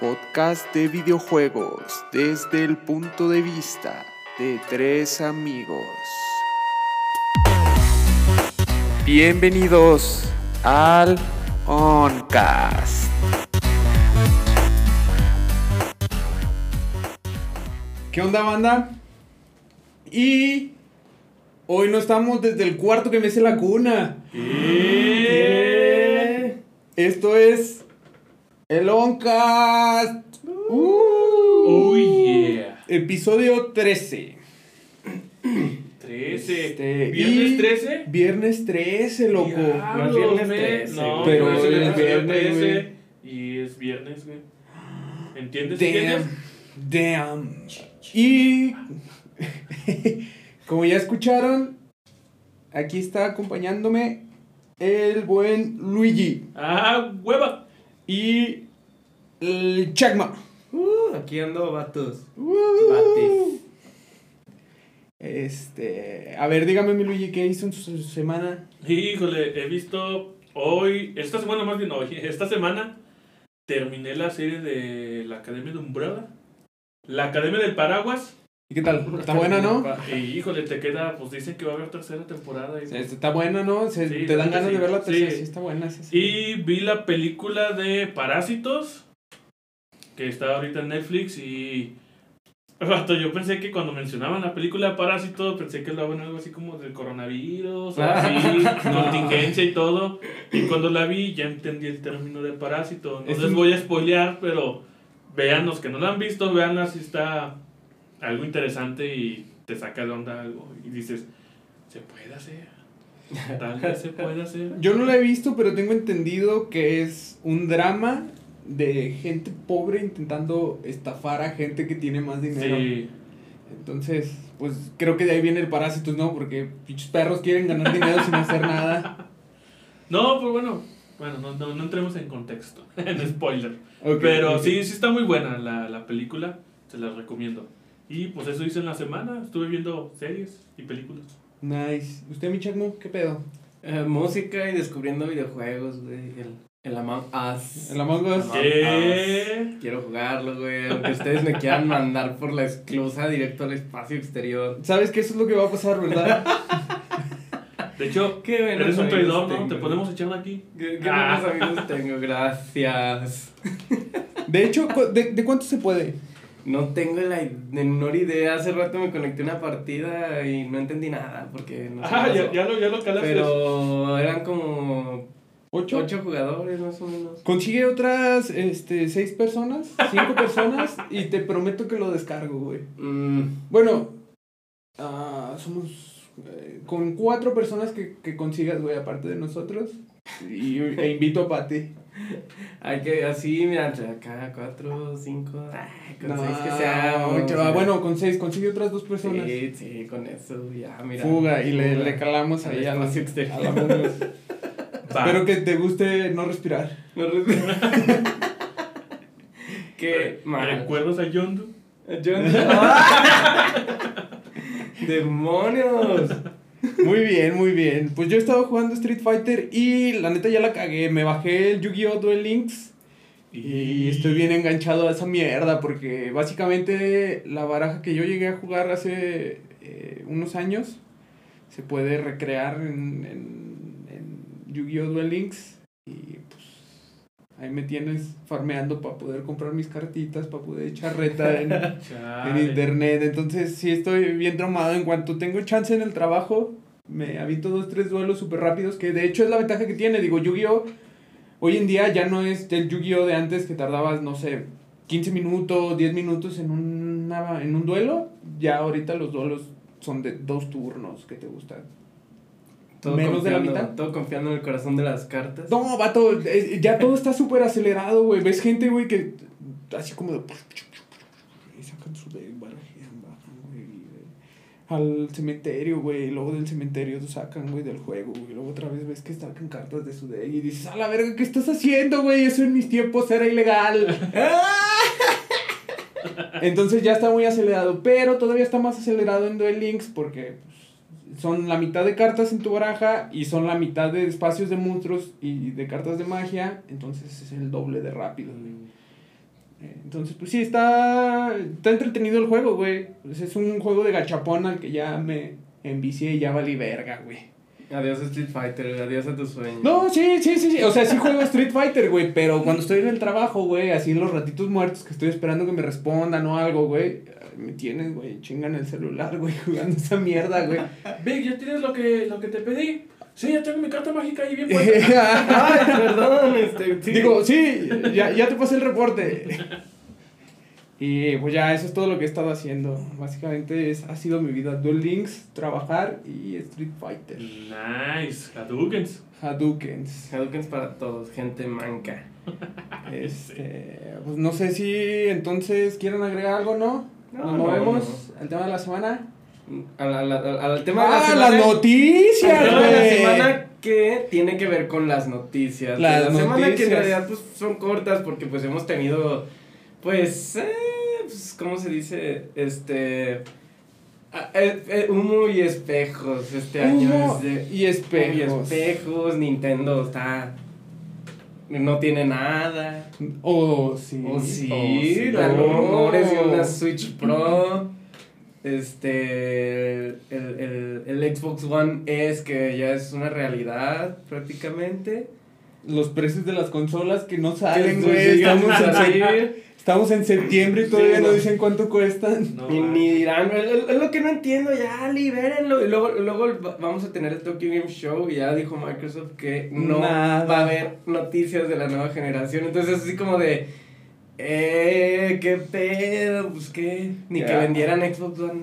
podcast de videojuegos desde el punto de vista de tres amigos. Bienvenidos al Oncast. ¿Qué onda, banda? Y hoy no estamos desde el cuarto que me hace la cuna. Esto es el Oncast. Uh. Oh yeah. Episodio 13. 13. Este, ¿Viernes y- 13? Viernes 13, loco. Diablos, No es viernes men. 13, No, pero pero es es viernes viernes, 13. Y es viernes, güey. ¿Entiendes? Damn. ¿Entiendes? Damn. Y como ya escucharon, aquí está acompañándome el buen Luigi Ah, hueva. Y el Chagma. Uh, aquí ando, vatos. Uh. Bates. Este, a ver, dígame mi Luigi, ¿qué hizo en su semana? Híjole, he visto hoy, esta semana más bien hoy, esta semana terminé la serie de la Academia de Umbrella. La Academia del Paraguas. ¿Y qué tal? Está buena, ¿no? Y híjole, te queda, pues dicen que va a haber tercera temporada. y- Sí, Está buena, ¿no? Se- Sí, te dan ganas de ver la tercera. Sí. Sí, está buena. esa sí. Y vi la película de Parásitos, que está ahorita en Netflix y... Yo pensé que cuando mencionaban la película de Parásitos, pensé que hablaban algo así como del coronavirus, o así, contingencia y todo. Y cuando la vi ya entendí el término de parásito. No Es les un- voy a spoilear, pero vean los que no la han visto, veanla si está algo interesante y te saca de onda algo. Y dices, se puede hacer. Tal vez se puede hacer. Yo no la he visto, pero tengo entendido que es un drama de gente pobre intentando estafar a gente que tiene más dinero. Sí. Entonces, pues creo que de ahí viene el parásitos, ¿no? Porque pinches perros quieren ganar dinero sin hacer nada. No, pues bueno, bueno, no, no, no entremos en contexto, en spoiler. Ok, Pero ok. sí, sí está muy buena la, la película, se la recomiendo. Y pues eso hice en la semana, estuve viendo series y películas. Nice. ¿Usted, mi Chacmo, qué pedo? Eh, música y descubriendo videojuegos, güey. El, el Among Us. El Among Us. ¿Qué? Us. Quiero jugarlo, güey. Aunque ustedes me quieran mandar por la esclusa directo al espacio exterior. ¿Sabes que eso es lo que va a pasar, verdad? De hecho, Qué eres un traidor, ¿no? Te podemos echar aquí. Qué, qué Ah. buenos amigos tengo, gracias. De hecho, ¿de, de cuánto se puede? No tengo la menor idea. Hace rato me conecté a una partida y no entendí nada porque no sé Ah, ya, lo, ya lo calaste. Pero eran como ¿Ocho? ocho jugadores más o menos. Consigue otras, este, seis personas, cinco personas, y te prometo que lo descargo, güey. Mm, Bueno, ah, somos eh, con cuatro personas que, que consigas, güey, aparte de nosotros. Y, e invito a Pati. Hay que, así, mira, entre acá, cuatro, cinco, ay, con No, seis que sea. ah, bueno, con seis, consigue otras dos personas. Sí, sí, con eso, ya, mira. Fuga, y le, Fuga. le calamos Al ahí a la, exterior. a la. Espero que te guste no respirar. No re- Qué mal. ¿Recuerdas a Yondu? Yo ¡Demonios! Muy bien, muy bien. Pues yo he estado jugando Street Fighter y la neta ya la cagué. Me bajé el Yu-Gi-Oh! Duel Links y estoy bien enganchado a esa mierda porque básicamente la baraja que yo llegué a jugar hace eh, unos años se puede recrear en, en, en Yu-Gi-Oh! Duel Links y pues ahí me tienes farmeando para poder comprar mis cartitas, para poder echar reta en, internet. Entonces, sí estoy bien traumado. En cuanto tengo chance en el trabajo, me habito dos, tres duelos súper rápidos. Que de hecho es la ventaja que tiene. Digo, Yu-Gi-Oh! Hoy en día ya no es el Yu-Gi-Oh! de antes que tardabas, no sé, 15 minutos, 10 minutos en, una, en un duelo. Ya ahorita los duelos son de dos turnos. que te gustan? Todo Menos de la confiando- mitad. Todo confiando en el corazón de las cartas. No, vato, eh, ya todo está súper acelerado, güey. Ves gente, güey, que así como de... Y sacan su deck, barajean, bajan, güey. y, Al cementerio, güey. y Luego del cementerio lo sacan, güey, del juego, güey. Luego otra vez ves que sacan cartas de su deck y dices, a la verga, ¿qué estás haciendo, güey? Eso en mis tiempos era ilegal. Entonces ya está muy acelerado, pero todavía está más acelerado en Duel Links porque pues, son la mitad de cartas en tu baraja y son la mitad de espacios de monstruos y de cartas de magia, entonces es el doble de rápido. güey. Eh, Entonces, pues sí, está, está entretenido el juego, güey. Pues es un juego de gachapón al que ya me envicié y ya valí verga, güey. Adiós Street Fighter, adiós a tus sueños. No, sí, sí, sí, sí. O sea, sí juego Street Fighter, güey. Pero cuando estoy en el trabajo, güey, así en los ratitos muertos que estoy esperando que me respondan o algo, güey. Me tienes, güey, chingan el celular, güey, jugando esa mierda, güey. Vic, ¿ya tienes lo que, lo que te pedí? Sí, ya tengo mi carta mágica ahí bien puesta. Ay, perdón, este. sí. Digo, sí, ya, ya te pasé el reporte. Y pues ya, eso es todo lo que he estado haciendo. Básicamente es, ha sido mi vida. Duel Links, trabajar y Street Fighter. Nice, Hadoukens. Hadoukens. Hadoukens para todos, gente manca. Este, pues no sé si entonces quieren agregar algo, ¿no? No, Nos no, movemos al tema de la semana. Al, al- al- al tema de la ¡Ah, semana. las noticias, al tema de la semana que tiene que ver con las noticias. Las de la semana que en noticias. realidad pues, son cortas porque pues hemos tenido, pues, eh, pues, ¿cómo se dice? Este... ah, eh, eh, humo y espejos este año. Humo es de- y espejos. Y espejos, Nintendo está... No tiene nada. Oh, sí. Oh, sí, Oh, sí. la Oh. rumores de una Switch Pro. Este. El, el, el Xbox One es que ya es una realidad prácticamente. Los precios de las consolas que no salen, güey. Estamos, estamos en septiembre y Sí, todavía no no. dicen cuánto cuestan. No, ni, dirán. Es lo que no entiendo, ya libérenlo. Y luego, luego va- vamos a tener el Tokyo Game Show. Y ya dijo Microsoft que no Nada. va a haber noticias de la nueva generación. Entonces, así como de. Eh, qué pedo, pues qué. Ni que vendieran Xbox One.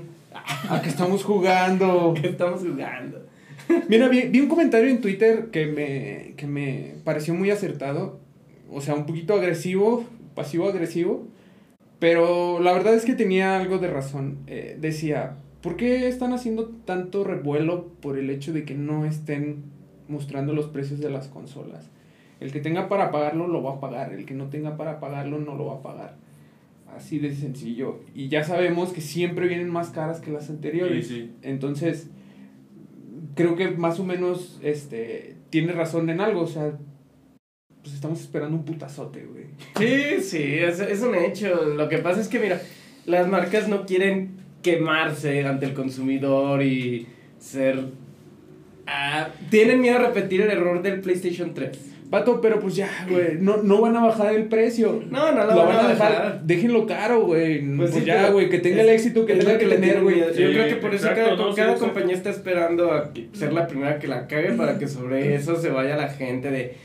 ¿A qué estamos jugando? ¿Qué estamos jugando? Mira, vi, vi un comentario en Twitter que me, que me pareció muy acertado. O sea, un poquito agresivo, pasivo-agresivo. Pero la verdad es que tenía algo de razón. Eh, decía, ¿por qué están haciendo tanto revuelo por el hecho de que no estén mostrando los precios de las consolas? El que tenga para pagarlo lo va a pagar, el que no tenga para pagarlo no lo va a pagar. Así de sencillo. Y ya sabemos que siempre vienen más caras que las anteriores. Sí, sí. Entonces, creo que más o menos este tiene razón en algo, o sea, pues estamos esperando un putazote, güey. Sí, sí, es, es un hecho. Lo que pasa es que, mira, las marcas no quieren quemarse ante el consumidor y ser... ah, tienen miedo a repetir el error del PlayStation 3. Pato, pero pues ya, güey, no, no van a bajar el precio. No, no lo, van, a dejar. dejar, déjenlo caro, güey. Pues, sí, ya, güey, que tenga es- el éxito que tenga lo que tener, güey. Yo creo que por eso cada, no, sí, cada exacto. compañía está esperando a ser la primera que la cague para que sobre eso se vaya la gente de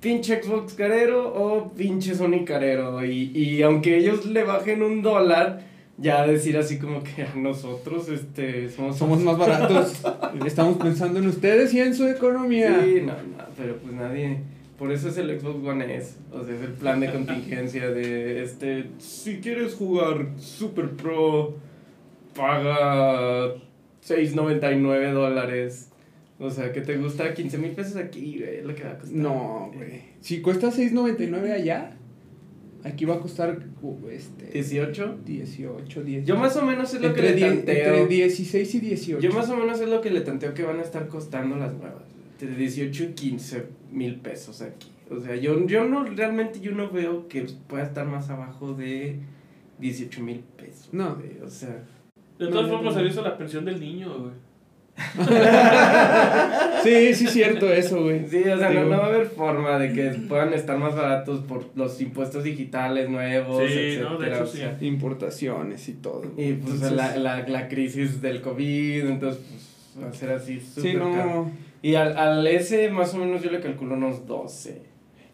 pinche Xbox carero o pinche Sony carero. Y, y aunque ellos le bajen un dólar, ya decir así como que nosotros este, somos... Somos más baratos. Estamos pensando en ustedes y en su economía. Sí, no, no, pero pues nadie... Por eso es el Xbox One S, o sea, es el plan de contingencia de este, si quieres jugar Super Pro, paga 6.99 dólares. O sea, que te gusta 15 mil pesos aquí, güey, lo que va a costar. No, güey. Si cuesta 6.99 allá, aquí va a costar uh, este 18. 18, 10. Yo más o menos es lo entre, que le tanteo. entre 16 y 18. Yo más o menos es lo que le tanteo que van a estar costando las nuevas. Entre 18 y 15 mil pesos aquí. O sea, yo, yo no, realmente yo no veo que pueda estar más abajo de 18 mil pesos. No. güey, O sea, De No, todas no, formas, no. se hizo la pensión del niño, güey. Sí, sí, cierto eso, güey. sí, o sea, no, no va a haber forma de que puedan estar más baratos por los impuestos digitales nuevos, Sí, etcétera. no, de hecho, o sí. sea, Importaciones y todo. Y pues Entonces, la, la, la crisis del COVID, entonces pues, va a ser así súper Sí, caro. Y al, al S más o menos yo le calculo unos 12.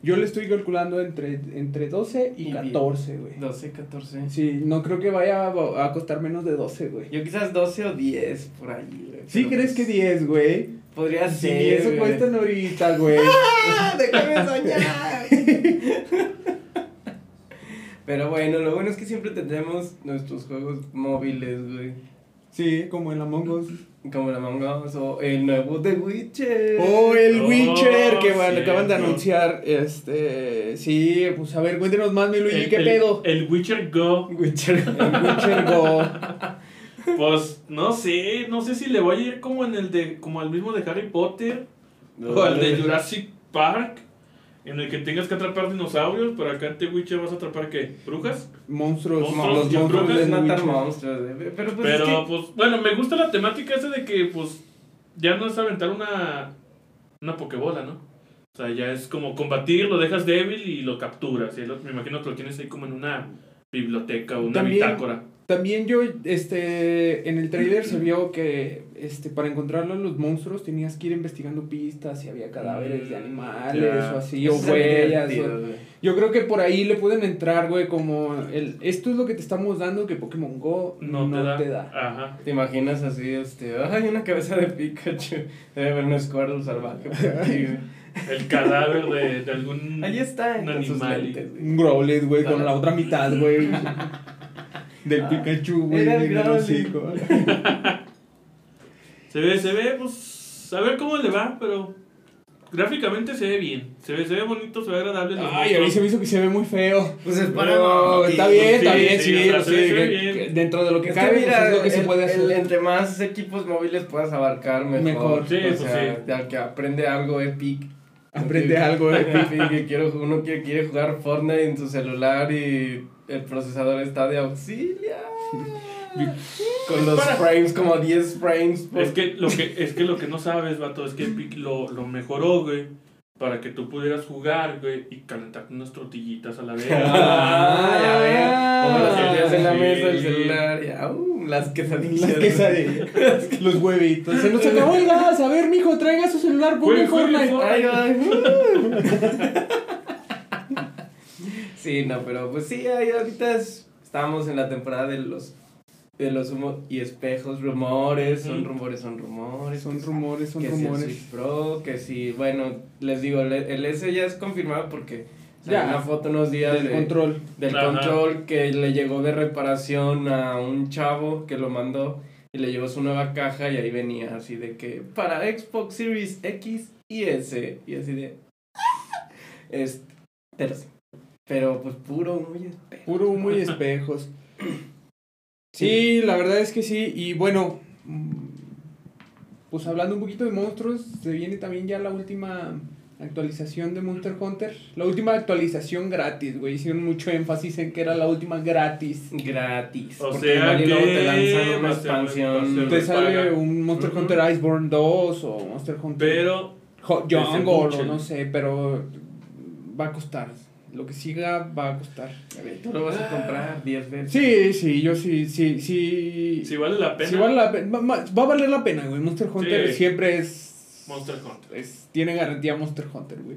Yo le estoy calculando entre, entre 12 y Y- 14, güey. 12, 14. Sí, no creo que vaya a, a costar menos de 12, güey. Yo quizás 12 o 10 por ahí, güey. ¿Sí crees que pues, 10, güey? Podría Sí, ser. eso güey. cuestan ahorita, güey. ¡Ah! ¡Déjame soñar! Pero bueno, lo bueno es que siempre tendremos nuestros juegos móviles, güey. Sí, como el Among Us. Como la Among Us o el nuevo The Witcher. Oh, el Oh, Witcher que van- cierto. acaban de anunciar. Este. Sí, pues a ver, cuéntenos más, mi Luigi, El- ¿qué el- pedo? El Witcher Go. Witcher. El Witcher Go. Pues no sé, no sé si le voy a ir como en el de, como al mismo de Harry Potter o al de Jurassic Park. En el que tengas que atrapar dinosaurios, pero acá en The Witcher vas a atrapar qué? ¿Brujas? Monstruos, Monstruos, los monstruos es matar monstruos. eh, Pero pues pero es que- pues, bueno, me gusta la temática esa de que pues ya no es aventar una, una pokebola, ¿no? O sea, ya es como combatir, lo dejas débil y lo capturas. Y lo- me imagino que lo tienes ahí como en una biblioteca o una También- bitácora. También yo, este, en el trailer se vio que, este, para encontrarlo los monstruos tenías que ir investigando pistas si había cadáveres de Mm, animales o así, Eso o huellas. Yo creo que por ahí le pueden entrar, güey, como el, esto es lo que te estamos dando que Pokémon Go No, te, da. Ajá. ¿Te imaginas así, este, ay, una cabeza de Pikachu? Debe haber un Squirtle salvaje por aquí, güey. El cadáver de, de algún Ahí está, un animal. lentes. Un Growlithe, güey, con la otra mitad, güey. Del Ah, Pikachu, güey. era el en el Growlithe. hocico. Se ve, se ve, pues, a ver cómo le va, pero gráficamente se ve bien. Se ve, se ve bonito, se ve agradable. Ay, a mí se me hizo que se ve muy feo. Pues es para Pero está bien, sí, está bien, sí, sí, o sea, sí, se ve- se que- bien. que dentro de lo que Es que cabe, pues, mira, es lo que se el- puede el- hacer. entre más equipos móviles puedas abarcar, mejor. Mejor. Sí, o pues sea, sí. ya que aprende algo Epic. Aprende algo. Epic, que quiero, uno que quiere jugar Fortnite en su celular y el procesador está de auxilio. Con los Para- frames, como 10 frames. por- Es que lo que, es que lo que no sabes, vato, es que Epic lo, lo mejoró, güey, para que tú pudieras jugar, güey, y calentar unas tortillitas a la vez. Ah, ya ves. Como las Ah, tortillas en la mesa del celular. Ya, uh, las quesadillas. Las quesadillas. Los huevitos. Se nos acabó el gas. A ver, mijo, traiga su celular, ponga Fortnite. Ay, ay. Sí, no, pero pues sí, ahí ahorita es- estamos en la temporada de los de los humo y espejos, rumores, son rumores, son rumores. Son que- rumores, son que si el rumores. Pro, que si, bueno, les digo, el, el S ya es confirmado porque Ya. una foto unos días Del de- control. del Ajá. control que le llegó de reparación a un chavo que lo mandó y le llevó su nueva caja y ahí venía así de que para Xbox Series X y S y así de es pero pero pues puro muy espejo. Puro humo y espejos. Sí, la verdad es que sí. Y bueno, mm, pues hablando un poquito de monstruos, se viene también ya la última actualización de Monster Hunter. La última actualización gratis, güey. Hicieron mucho énfasis en que era la última gratis. gratis. O porque sea y luego que te lanzan una expansión. ser- Te sale paga. un Monster. Hunter Iceborne 2 o Monster Hunter Pero, Jungle o no sé, pero va a costar. Lo que siga va a costar. Tú lo vas a comprar 10 veces. Sí, sí, yo sí, sí, sí. si vale la pena, Sí vale la pe- va, va- va a valer la pena, güey. Monster Hunter Sí. siempre es, Monster Hunter. es- Tiene garantía Monster Hunter, güey.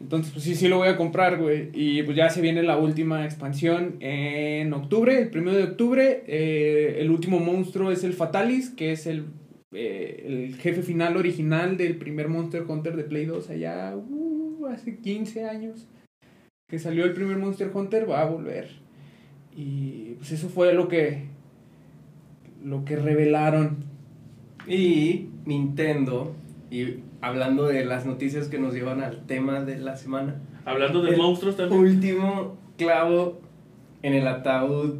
Entonces, pues sí, sí lo voy a comprar, güey. Y pues ya se viene la última expansión en octubre, el primero de octubre. Eh, el último monstruo es el Fatalis, que es el, eh, el jefe final original del primer Monster Hunter de Play 2 allá uh, hace 15 años. Que salió el primer Monster Hunter, va a volver. Y pues eso fue lo que lo que revelaron. Y Nintendo, y hablando de las noticias que nos llevan al tema de la semana, Hablando de El monstruos también. último clavo en el ataúd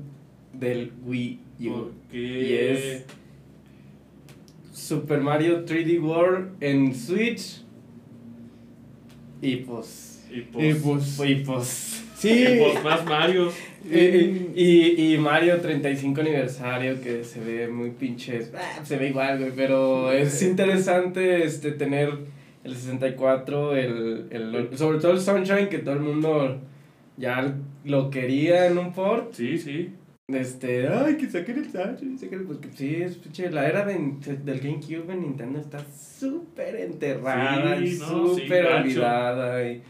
del Wii U. Y es Super Mario 3D World en Switch. Y pues. Y pues, Y pues, Y pues. sí, y pues más Mario. Y, y Mario 35 aniversario que se ve muy pinches. ah, se ve igual, güey. Pero es interesante este tener el 64, el, el, sobre todo el Sunshine, que todo el mundo ya lo quería en un port. Sí, sí. Este, ay, que saquen el Sunshine, saquen porque sí, es pinche, la era de, del GameCube en Nintendo está súper enterrada Sí, y no, sí, súper olvidada. Y,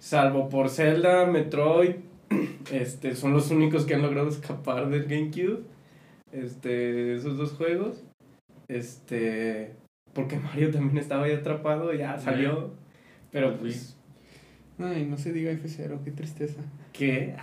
salvo por Zelda, Metroid, este, son los únicos que han logrado escapar del GameCube. Este, esos dos juegos. Este, porque Mario también estaba ahí atrapado, ya salió. Pero pues, Ay, no se diga F0, qué tristeza. ¿Qué?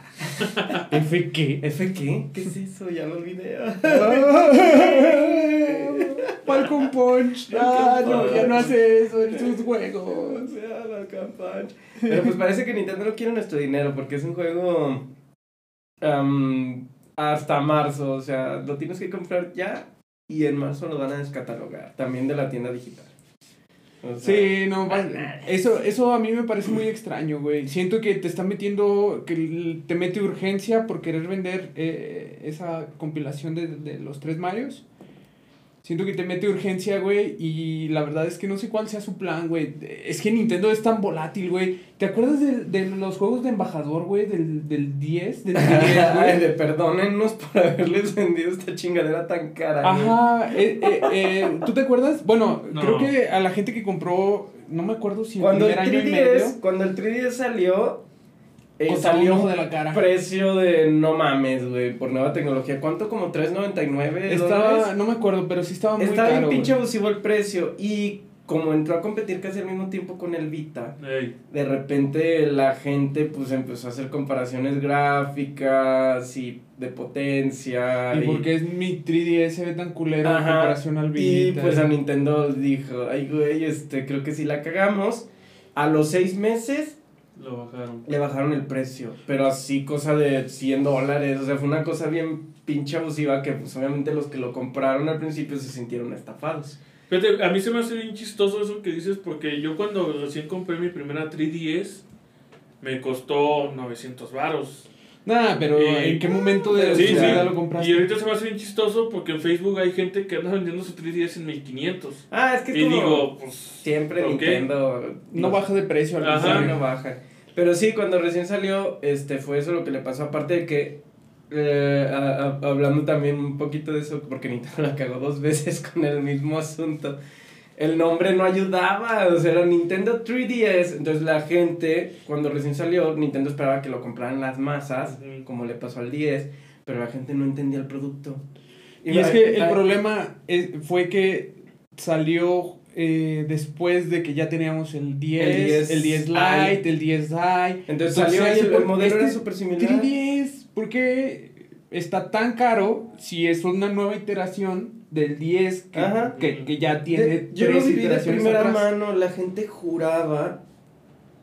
¿F qué? ¿F qué? ¿Qué es eso? Ya lo olvidé. Falcon Punch. Ah, no, ya no hace eso en sus O juegos. sea, la campaña. Pero pues parece que Nintendo no quiere nuestro dinero porque es un juego hasta marzo. O sea, lo tienes que comprar ya y en marzo lo van a descatalogar. También de la tienda digital. O sea, Sí, no, eso, eso a mí me parece muy extraño, güey. Siento que te está metiendo, que te mete urgencia por querer vender eh, esa compilación de, de los tres Marios. Siento que te mete urgencia, güey, y la verdad es que no sé cuál sea su plan, güey. Es que Nintendo es tan volátil, güey. ¿Te acuerdas de, de los juegos de embajador, güey, del, del 10? Del 10, Ay, güey? de perdónennos por haberles vendido esta chingadera tan cara. güey. Ajá, eh, eh, eh, ¿tú te acuerdas? Bueno, No. creo que a la gente que compró, no me acuerdo si el Cuando el primer año y medio... 3DS, cuando el 3DS salió, eh, un salió ojo de la cara. precio de no mames, güey, por nueva tecnología. ¿Cuánto? Como 3.99 Estaba, dólares. no me acuerdo, pero sí estaba muy Estaba caro. bien pinche abusivo el precio y como entró a competir casi al mismo tiempo con el Vita, Ey, de repente la gente pues empezó a hacer comparaciones gráficas y de potencia. Y porque es mi 3DS se ve tan culero en comparación al Y Vita. pues a Nintendo dijo, ay güey, este, creo que sí la cagamos. A los seis meses lo bajaron. le bajaron el precio, pero así cosa de 100 dólares, o sea, fue una cosa bien pinche abusiva que pues obviamente los que lo compraron al principio se sintieron estafados. Fíjate, a mí se me hace bien chistoso eso que dices porque yo cuando recién compré mi primera 3DS me costó 900 varos. Nah, pero Eh, ¿en qué momento de Sí, vida lo compraste? Y ahorita se me hace bien chistoso porque en Facebook hay gente que anda vendiendo su 3DS en 1500. Ah, es que es Y como digo, pues... siempre. Nintendo No baja de precio al principio. no baja. Pero sí, cuando recién salió, este, fue eso lo que le pasó. Aparte de que, eh, a- a- hablando también un poquito de eso, porque Nintendo la cagó dos veces con el mismo asunto. El nombre no ayudaba, o sea, era Nintendo 3DS. Entonces la gente, cuando recién salió, Nintendo esperaba que lo compraran las masas, como le pasó al 10, pero la gente no entendía el producto. Y es que el problema es- fue que salió eh, después de que ya teníamos el 10, El 10 el 10 i. Lite, el 10 i. Entonces salió y el, el modelo era súper similar. 3DS, ¿por qué está tan caro si es una nueva iteración del 10 que, que, que ya tiene De- yo lo tres viví de primera atrás? mano, la gente juraba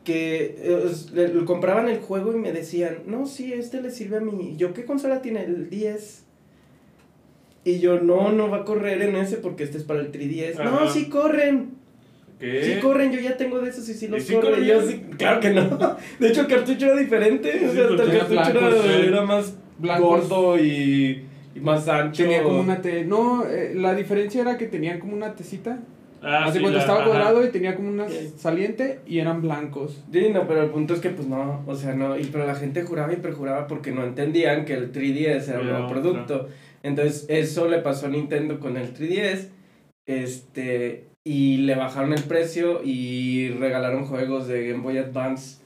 que eh, le- le compraban el juego y me decían, no, sí, este le sirve a mí. Yo, ¿qué consola tiene? El 10. Y yo, no, no va a correr en ese porque este es para el 3DS. No, sí corren. ¿Qué? Sí corren, yo ya tengo de esos y sí los ¿Y sí corren. Yo, sí, claro que no. De hecho, el cartucho era diferente. O Sí, sea, hasta porque el cartucho blanco, era, sí. era más Blancos. gordo y más ancho. Tenía como una T. No, eh, la diferencia era que tenían como una tecita. Ah, Hace sí, cuando la- estaba ajá. cuadrado y tenía como una saliente y eran blancos. Sí, no, pero el punto es que pues no, o sea, no, y pero la gente juraba y perjuraba porque no entendían que el 3DS era un nuevo producto. Entonces, eso le pasó a Nintendo con el 3DS. Este, y le bajaron el precio y regalaron juegos de Game Boy Advance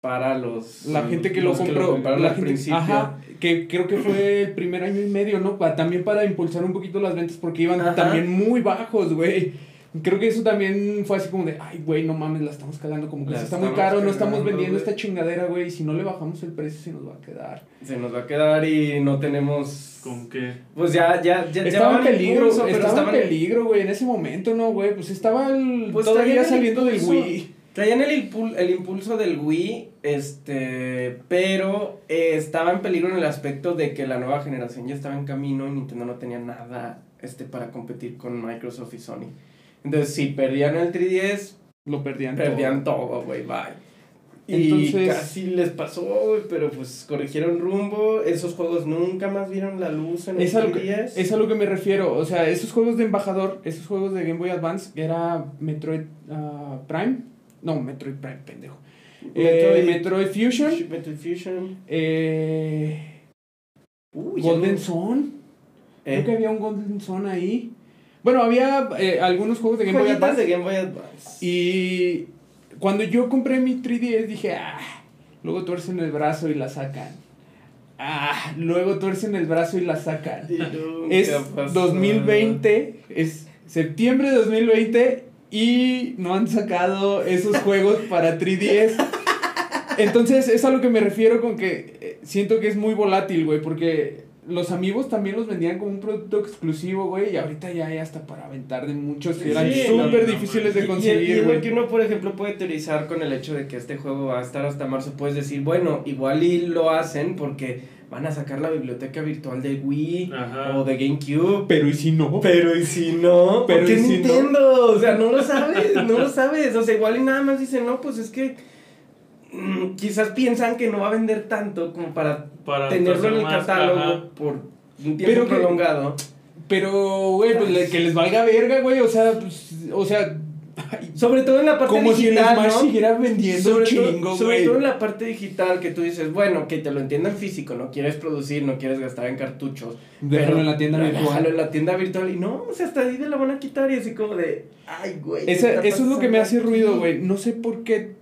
para los La gente que lo compró, compraron la al gente- principio. ajá, que creo que fue el primer año y medio, ¿no? Pa- también para impulsar un poquito las ventas porque iban Ajá. también muy bajos, güey. Creo que eso también fue así como de, ay, güey, no mames, la estamos cagando, como que La está muy caro, no estamos cagando, vendiendo güey. esta chingadera, güey, y si no le bajamos el precio se nos va a quedar. Se nos va a quedar y no tenemos ¿Con qué? pues ya ya ya estaba en peligro, pero estaba en peligro, güey, en ese momento, ¿no, güey? Pues estaba el, Pues todavía saliendo del. Wii. Traían el, impul- el impulso del Wii, este, pero eh, estaba en peligro en el aspecto de que la nueva generación ya estaba en camino y Nintendo no tenía nada este, para competir con Microsoft y Sony. Entonces, si perdían el 3DS, Lo perdían, perdían todo, güey, bye. Y Entonces- casi les pasó, pero pues corrigieron rumbo. Esos juegos nunca más vieron la luz en Es a, lo que, 3DS. es a lo que me refiero. O sea, esos juegos de embajador, esos juegos de Game Boy Advance, era Metroid ah, Prime. No, Metroid Prime, pendejo. Eh, Metroid Fusion. Metroid Fusion. Eh, Uy, Golden no- Sun. Eh, Creo que había un Golden Sun ahí. Bueno, había eh, algunos juegos de Game Boy Advance. de Game Boy Advance. Y cuando yo compré mi 3DS dije, ah, luego tuercen el brazo y la sacan. Ah, luego tuercen el brazo y la sacan. Y Es pasó. 2020, es septiembre de 2020 y no han sacado esos juegos para 3DS. Entonces, es a lo que me refiero con que eh, siento que es muy volátil, güey, porque los amigos también los vendían como un producto exclusivo, güey, y ahorita ya hay hasta para aventar de muchos que eran súper difíciles de conseguir, güey. que uno, por ejemplo, puede teorizar con el hecho de que este juego va a estar hasta marzo. Puedes decir, bueno, igual y lo hacen porque van a sacar la biblioteca virtual de Wii Ajá. o de GameCube. Pero ¿y si no? Pero y si no, Pero ¿por qué ¿y si no? Nintendo? O sea, no lo sabes, no lo sabes. O sea, igual y nada más dicen, no, pues es que mm, quizás piensan que no va a vender tanto como para, Para tenerlo en el más, catálogo ajá. por un tiempo Pero que- prolongado. Pero, güey, pues le- que les valga verga, güey. O sea, pues, o sea, Sobre todo en la parte como si el digital, Smash ¿no? siguiera vendiendo sobre, chingo, sobre güey. todo en la parte digital que tú dices, bueno, que te lo entiendo en físico, no quieres producir, no quieres gastar en cartuchos. Déjalo en la tienda virtual. en la tienda virtual y no, o sea, hasta ahí de la van a quitar y así como de, ay, güey. ¿qué Esa- está eso es lo que me hace ruido, güey. No sé por qué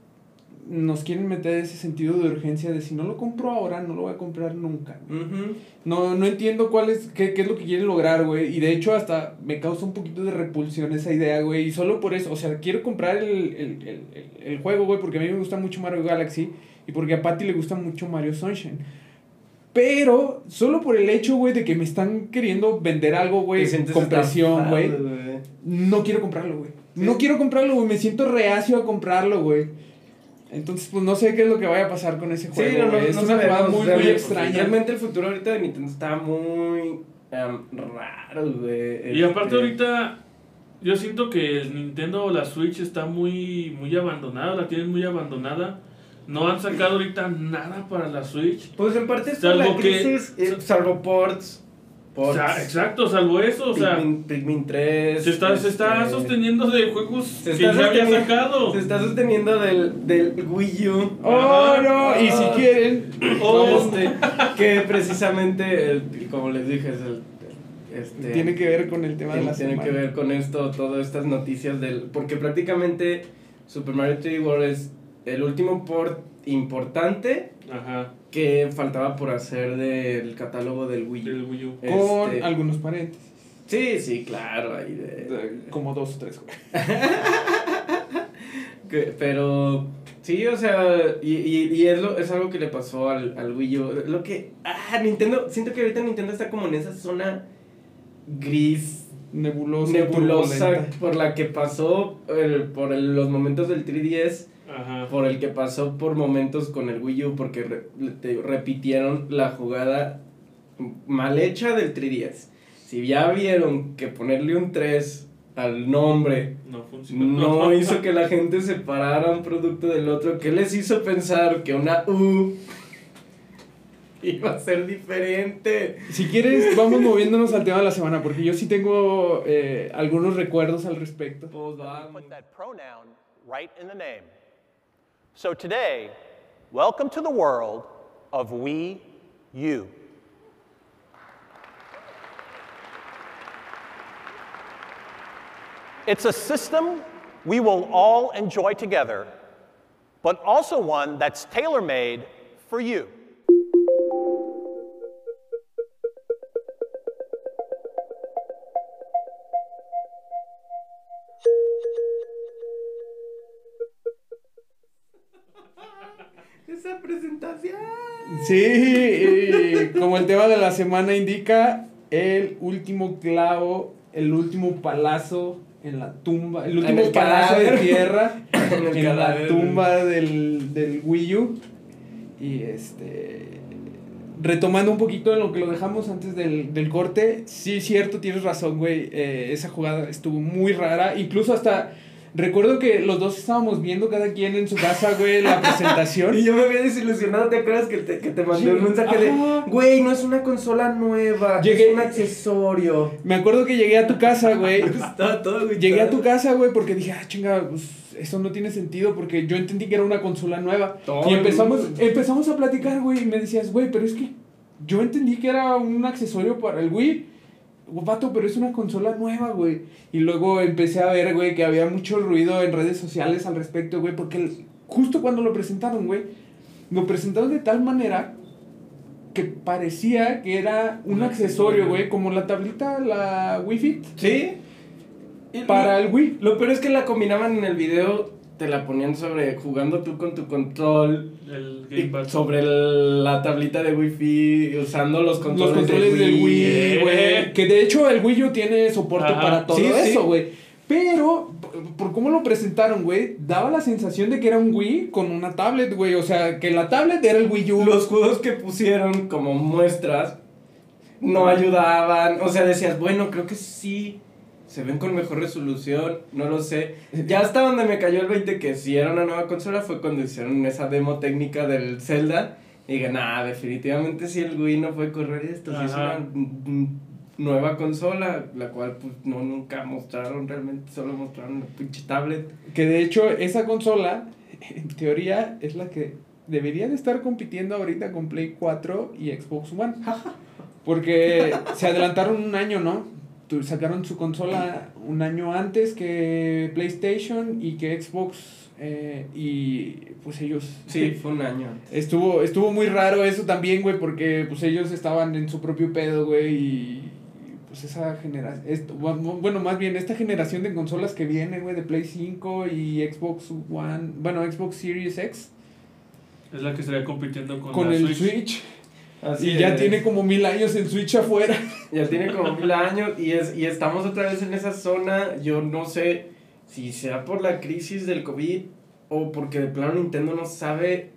nos quieren meter ese sentido de urgencia de si no lo compro ahora, no lo voy a comprar nunca. No, no entiendo cuál es, qué, qué es lo que quieren lograr, güey. Y de hecho hasta me causa un poquito de repulsión esa idea, güey. Y solo por eso, o sea, quiero comprar el, el, el, el- el juego, güey, porque a mí me gusta mucho Mario Galaxy y porque a Patty le gusta mucho Mario Sunshine. Pero solo por el hecho, güey, de que me están queriendo vender algo, güey, con presión, güey. No quiero comprarlo, güey. No quiero comprarlo, güey. Me siento reacio a comprarlo, güey. Entonces, pues no sé qué es lo que vaya a pasar con ese Sí, juego. no, no, güey. es no una jugada muy, muy realmente- extraña. Realmente el futuro ahorita de Nintendo está muy em, raro, güey. Y aparte Este, ahorita yo siento que el Nintendo o la Switch está muy muy abandonada, la tienen muy abandonada. No han sacado ahorita nada para la Switch. Pues en parte es por la que- crisis, eh, salvo ports. O sea, exacto, salvo eso, o sea, Pikmin, Pikmin 3. se está, se está este, sosteniendo de juegos se que está ya había sosteniendo- sacado. Se está sosteniendo del, del Wii U. Oh, Ajá. no, y si Ah. quieren, Oh. Este, que precisamente, el- como les dije, es el. Este, tiene que ver con el tema de tiene, la tiene semana. que ver con esto, todas estas noticias del. Porque prácticamente Super Mario 3D World es el último port importante Ajá, que faltaba por hacer del catálogo del Wii U. del Wii U. Con Este, algunos paréntesis. Sí, sí, claro. Ahí de, Como dos o tres, que- pero sí, o sea, y, y, y es, lo, es algo que le pasó al, al Wii U. Lo que. Ah, Nintendo. Siento que ahorita Nintendo está como en esa zona gris Nebulosa. nebulosa turbulenta. por la que pasó el- por el- los momentos del 3DS, Ajá. por el que pasó por momentos con el Wii U, porque re- te- repitieron la jugada mal hecha del 3DS. Si ya vieron que ponerle un 3 al nombre No no hizo que la gente separara un producto del otro, ¿qué les hizo pensar que una U iba a ser diferente? Si quieres, vamos moviéndonos al tema de la semana, porque yo sí tengo eh, algunos recuerdos al respecto. Pues vamos. So today, welcome to the world of we, you. It's a system we will all enjoy together, but also one that's tailor made for you. Sí, y como el tema de la semana indica, el último clavo, el último palazo en la tumba, el último el palazo de tierra En la tumba del, del Wii U. Y este. Retomando un poquito en lo que lo dejamos antes del, del corte, sí, cierto, tienes razón, güey. eh, esa jugada estuvo muy rara. Incluso hasta. Recuerdo que los dos estábamos viendo cada quien en su casa, güey, la presentación. Y yo me había desilusionado, ¿te acuerdas que te, que te mandé Sí. un mensaje Ajá. de, güey, no es una consola nueva, Llegué- es un accesorio? Me acuerdo que llegué a tu casa, güey. Estaba todo agüitado. Llegué a tu casa, güey, porque dije, ah, chinga, pues eso no tiene sentido, porque yo entendí que era una consola nueva. Todo y empezamos, empezamos a platicar, güey, y me decías, güey, pero es que yo entendí que era un accesorio para el Wii. Vato, pero es una consola nueva, güey. Y luego empecé a ver, güey, que había mucho ruido en redes sociales al respecto, güey, porque justo cuando lo presentaron, güey, lo presentaron de tal manera que parecía que era un Un accesorio, accesorio. güey, como la tablita, la Wii Fit, ¿Sí? Para lo, el Wii. Lo peor es que la combinaban en el video, te la ponían sobre, jugando tú con tu control, El y Gamepad. sobre el- la tablita de Wi-Fi, usando los controles, los controles de del Wii, eh. güey. Que de hecho el Wii U tiene soporte Ajá. para todo Sí, eso, güey. Pero por cómo lo presentaron, güey, daba la sensación de que era un Wii con una tablet, güey. O sea, que la tablet era el Wii U. Los juegos que pusieron como muestras no ayudaban. O sea, decías, bueno, creo que sí. Se ven con mejor resolución, no lo sé. Ya hasta donde me cayó el 20 que si era una nueva consola fue cuando hicieron esa demo técnica del Zelda. Y dije, nah, definitivamente si el Wii no puede correr esto, si es una nueva consola, la cual pues no nunca mostraron realmente, solo mostraron la pinche tablet. Que de hecho, esa consola, en teoría, es la que debería de estar compitiendo ahorita con Play 4 y Xbox One. Porque se adelantaron un año, ¿no? Sacaron su consola un año antes que PlayStation y que Xbox. eh, y pues ellos. Sí, fue un año. Estuvo, estuvo muy raro eso también, güey, porque pues ellos estaban en su propio pedo, güey, y pues esa generación, bueno, más bien esta generación de consolas que viene, güey, de Play 5 y Xbox One, bueno, Xbox Series X, Es la que estaría compitiendo con, con la el Switch. Switch, Así y ya es. tiene como mil años el Switch afuera. Ya tiene como mil años y, es, y estamos otra vez en esa zona. Yo no sé si sea por la crisis del COVID o porque de plano Nintendo no sabe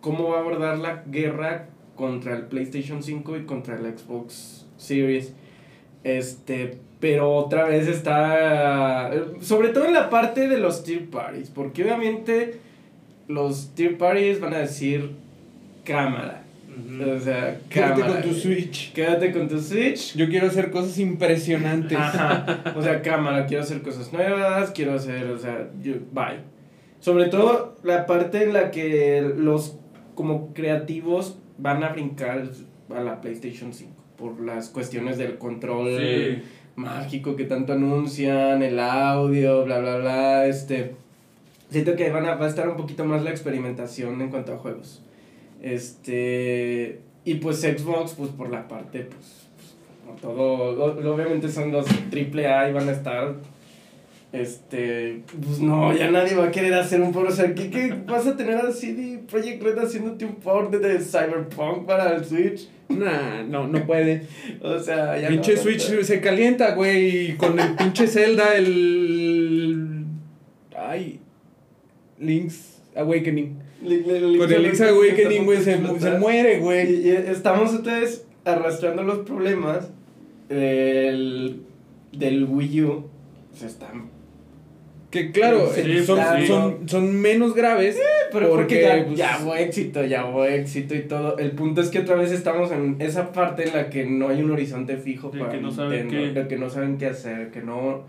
cómo va a abordar la guerra contra el PlayStation 5 y contra el Xbox Series. Este, pero otra vez está, sobre todo en la parte de los tier parties, porque obviamente los tier parties van a decir cámara. O sea, Quédate cámara. con tu Switch. Quédate con tu Switch. Yo quiero hacer cosas impresionantes. Ajá. O sea, cámara, quiero hacer cosas nuevas, quiero hacer, o sea, yo, bye. Sobre todo la parte en la que los como creativos van a brincar a la PlayStation 5 por las cuestiones del control Sí. mágico que tanto anuncian, el audio, bla bla bla, este siento que van a, va a estar un poquito más la experimentación en cuanto a juegos. Este y pues Xbox pues por la parte pues, pues, todo obviamente son los triple A y van a estar este pues no, ya nadie va a querer hacer un port, o sea, ¿qué, qué vas a tener a CD Projekt Red haciéndote un port de, de Cyberpunk para el Switch? Nah, no, no puede. O sea, ya pinche no- Switch se calienta, güey, y con el pinche Zelda, el... Ay, Link's Awakening. Con el Link's Awakening, güey, se, se muere, Y, güey. y estamos otra vez arrastrando los problemas del, del Wii U. Se están. Que claro, Sí, eh, son, pues sí. son, son menos graves. Pero porque, porque, ya, pues, ya hubo éxito, ya hubo éxito y todo. El punto es que otra vez estamos en esa parte en la que no hay un horizonte fijo De para que no saben Nintendo, qué. de que no saben qué hacer, que no.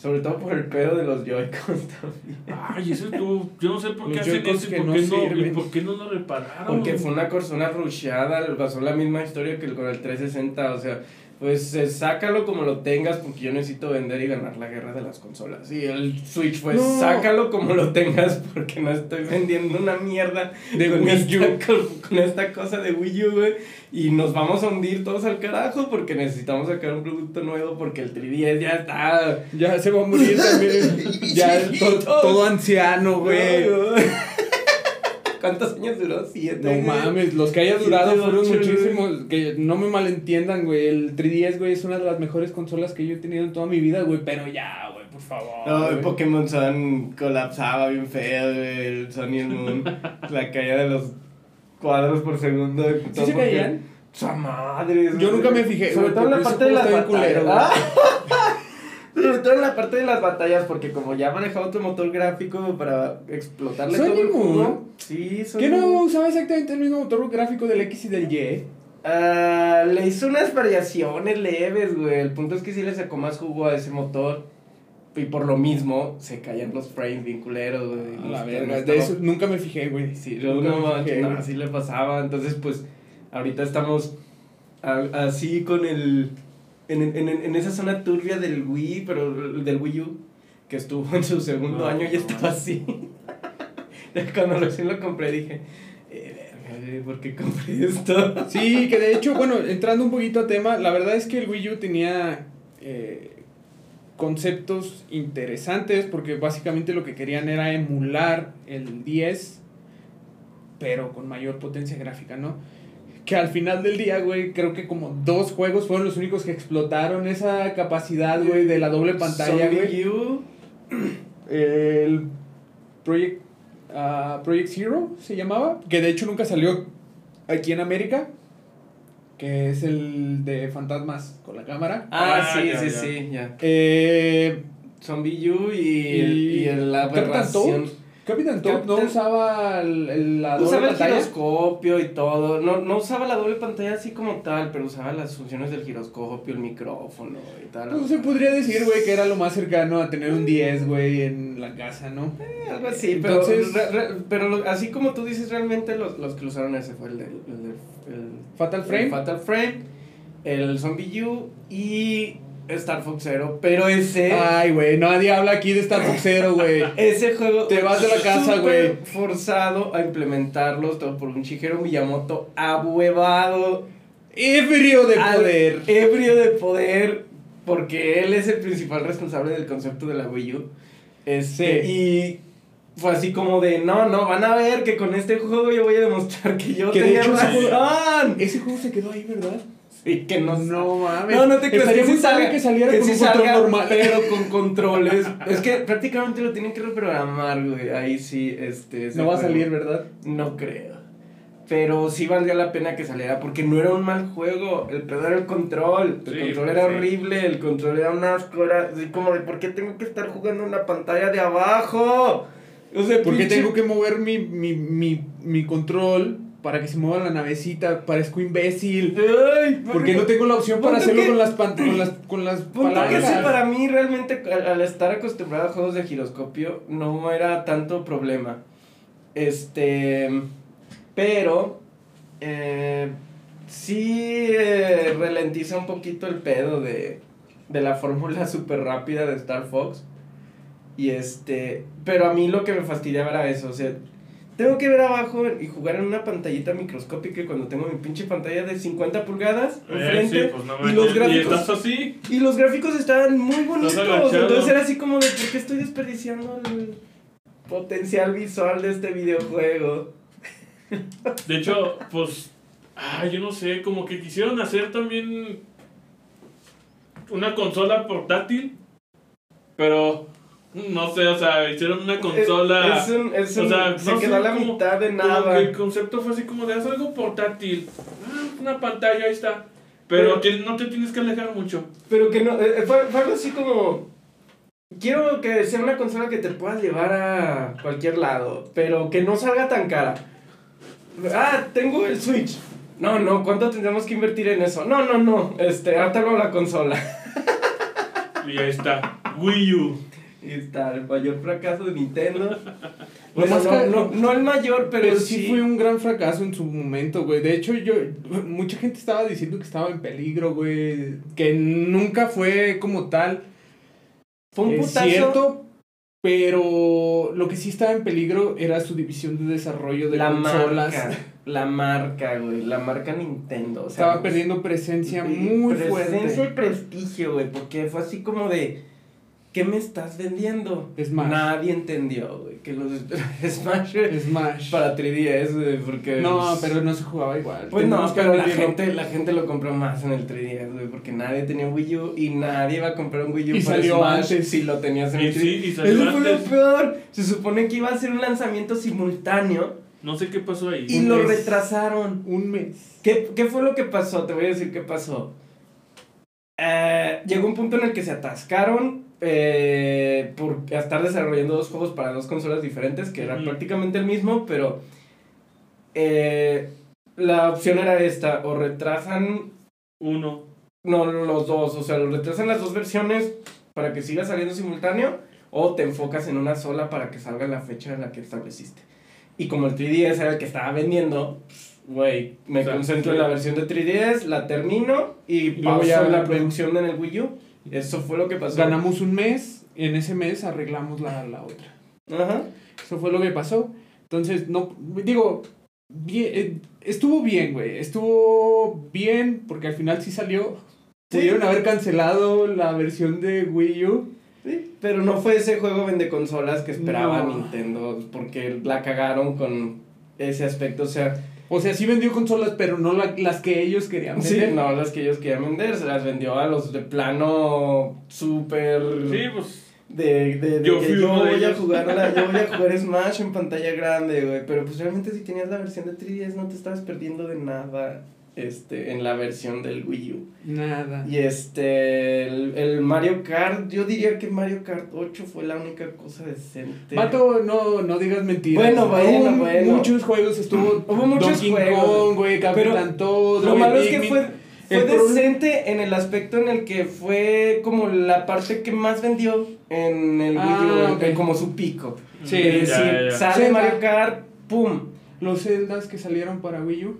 Sobre todo por el pedo de los Joy-Cons también. Ay, ese tú, yo no sé por qué Los hacen eso y por, no qué no, y por qué no lo repararon. Porque fue una persona rusheada, pasó la misma historia que con el 360, o sea, pues eh, sácalo como lo tengas porque yo necesito vender y ganar la guerra de las consolas. Y el Switch, pues No. sácalo como lo tengas porque no estoy vendiendo una mierda De con, Wii esta, U. con, con esta cosa de Wii U, güey. Y nos vamos a hundir todos al carajo porque necesitamos sacar un producto nuevo porque el 3DS ya está... Ya se va a morir también. ya to- todo, anciano, güey. ¿Cuántos años duró? ¿Siete? No güey? mames, los que haya durado Siete, fueron ocho, güey. muchísimos. Que no me malentiendan, güey. El 3DS, güey, es una de las mejores consolas que yo he tenido en toda mi vida, güey. Pero ya, güey, por favor. No, el. Pokémon Sun colapsaba bien feo, güey, el Sun y el Moon. la caída de los cuadros por segundo. de ¿Sí se caían? ¡Sa madre! Yo nunca me fijé, Sobre todo en la parte de batallas. culero, ¿ah? Todo en la parte de las batallas, porque como ya manejaba otro motor gráfico para explotarle ¿Sony todo el. Sí, ¿Qué no usaba exactamente el mismo motor gráfico del X y del Y? Ah, le hizo unas variaciones leves, güey. El punto es que sí le sacó más jugo a ese motor. Y por lo mismo se caían los frames bien culeros, güey. A la No verga, estaba- de eso nunca me fijé, güey. Sí, yo Nunca no fijé, no, así le pasaba. Entonces, pues, ahorita estamos a- así con el. En, en, en, en esa zona turbia del Wii, pero del Wii U, que estuvo en su segundo No, año y no. estaba así. Cuando recién lo compré dije, eh, ¿por qué compré esto? Sí, que de hecho, bueno, entrando un poquito a tema, la verdad es que el Wii U tenía eh, conceptos interesantes porque básicamente lo que querían era emular el 10, pero con mayor potencia gráfica, ¿no? Que al final del día, güey, creo que como dos juegos fueron los únicos que explotaron esa capacidad, güey, de la doble pantalla, Sony güey. U, El Project, ah, Project Zero se llamaba, que de hecho nunca salió aquí en América, que es el de fantasmas con la cámara. Ah, Ah, sí, ya, sí, ya. sí, ya. Eh, Zombie U y, Y- y, el- la aberración. Capitán Toad no usaba el, el- la doble Usaba el pantalla. giroscopio y todo. No, no usaba la doble pantalla así como tal, pero usaba las funciones del giroscopio, el micrófono y tal. Pues se podría decir, güey, que era lo más cercano a tener un 10, güey, en la casa, ¿no? Eh, Algo así, pero, Entonces- re- re- pero lo- así como tú dices, realmente los, los que lo usaron ese fue el del el, el- Fatal el Frame. Fatal Frame, el Zombie U y Star Fox Zero. Pero ese, Ay, güey, nadie habla aquí de Star Fox Zero, güey. ese juego Te vas de la casa, güey. forzado a implementarlos todo por un Shigeru Miyamoto ahuevado. Ebrio de poder. Ebrio de poder. Porque él es el principal responsable del concepto de la Wii U. Este, Sí. Y fue así como de, no, no, van a ver que con este juego yo voy a demostrar que yo Que de tenía hecho ese juego- razón. Ese juego se quedó ahí, ¿verdad? Y que no, No mames. no, no te creas Estaría que muy sí salga, que saliera con sí un control salga, normal. pero con controles. es que prácticamente lo tienen que reprogramar, güey. Ahí sí, este. No va a salir, ¿verdad? No creo. Pero sí valdría la pena que saliera porque no era un mal juego. El pedo era el control. El Sí, control pues era sí. horrible. El control era un asco. Era así como de, ¿por qué tengo que estar jugando en la pantalla de abajo? O sea, Porque pinche- tengo que mover mi, mi, mi, mi control para que se mueva la navecita. Parezco imbécil. Ay, Porque no tengo la opción para hacerlo que- con las, pan- con las, con las que sí, para mí realmente al, al estar acostumbrado a juegos de giroscopio no era tanto problema. Este, pero eh, sí eh, ralentiza un poquito el pedo de, de la fórmula súper rápida de Star Fox. Y este, pero a mí lo que me fastidiaba era eso, o sea, tengo que ver abajo y jugar en una pantallita microscópica cuando tengo mi pinche pantalla de 50 pulgadas Eh, enfrente sí, pues no y los Y gráficos estás así. y los gráficos estaban muy bonitos. Entonces era así como de, ¿por qué estoy desperdiciando el potencial visual de este videojuego? De hecho, pues. Ah, yo no sé, como que quisieron hacer también. Una consola portátil. Pero. No sé, o sea, hicieron una consola. Es, es un, es o sea, se no quedó sé, a la como- mitad de Como nada. que el concepto fue así como de haz algo portátil. Ah, una pantalla, ahí está. Pero, Pero- que no te tienes que alejar mucho. Pero que no, eh, fue, fue algo así como... Quiero que sea una consola que te puedas llevar a cualquier lado, pero que no salga tan cara. Ah, tengo el Switch. No, no, ¿cuánto tendremos que invertir en eso? No, no, no, este, no la consola. Y ahí está. Wii U. Está el mayor fracaso de Nintendo. Bueno, más no, que- no, no el mayor, pero, Pero sí. sí fue un gran fracaso en su momento, güey. De hecho, yo. Mucha gente estaba diciendo que estaba en peligro, güey. Que nunca fue como tal. Fue un putazo. cierto. Pero lo que sí estaba en peligro era su división de desarrollo de la consolas. marca. La marca, güey. La marca Nintendo. O sea, Estaba perdiendo presencia muy Presencia fuerte. y prestigio, güey. Porque fue así como de. ¿Qué me estás vendiendo? Smash. Nadie entendió, güey. Que los Smash Smash. para 3DS, güey. Porque. No, pero no se jugaba igual. Pues no, Tenemos pero la gente, la gente lo compró más en el 3DS, güey, porque nadie tenía Wii U y nadie iba a comprar un Wii U Y para salió Smash antes. si lo tenías en Y el 3DS. sí, y salió Eso fue lo peor. Se supone que iba a ser un lanzamiento simultáneo No sé qué pasó ahí. y Un lo mes. retrasaron. Un mes. ¿Qué, ¿Qué fue lo que pasó? Te voy a decir qué pasó. Eh, llegó un punto en el que se atascaron eh, por estar desarrollando dos juegos para dos consolas diferentes, que era prácticamente el mismo, pero eh, la opción era esta, o retrasan Uno. no, los dos, o sea, lo retrasan las dos versiones para que siga saliendo simultáneo o te enfocas en una sola para que salga la fecha en la que estableciste. Y como el 3DS era el que estaba vendiendo, güey, me O sea, concentro sí. en la versión de 3DS, la termino y luego pauso ya- la producción en el Wii U. Eso fue lo que pasó. Ganamos un mes. En ese mes arreglamos la, la otra. Ajá. Eso fue lo que pasó. Entonces, no, digo, bien, eh, estuvo bien, güey. Estuvo bien porque al final sí salió. Sí. Pudieron haber cancelado la versión de Wii U. Sí, pero no fue ese juego vende consolas que esperaba No. Nintendo porque la cagaron con ese aspecto, o sea, O sea, sí vendió consolas, pero no la- las que ellos querían Sí, vender. no las que ellos querían vender, se las vendió a los de plano súper Sí, pues. de, de, de Yo que fui yo uno de voy a jugar la- yo voy a jugar Smash en pantalla grande, güey. Pero pues realmente si tenías la versión de 3DS no te estabas perdiendo de nada este, en la versión del Wii U. Nada. Y este, el, el Mario Kart, yo diría que Mario Kart 8 fue la única cosa decente. Vato, no, no digas mentiras. Bueno, bueno, Hubo bueno. Muchos juegos estuvo. Hubo muchos Donkey juegos. Kong, güey, Capitán Toad, Lo malo es que fue, fue El problema- decente en el aspecto en el que fue como la parte que más vendió en el Wii Ah, U, ok. en como su pico. Sí, Es decir, ya, ya. sale. Mario Kart, ¡pum! Los Zeldas que salieron para Wii U.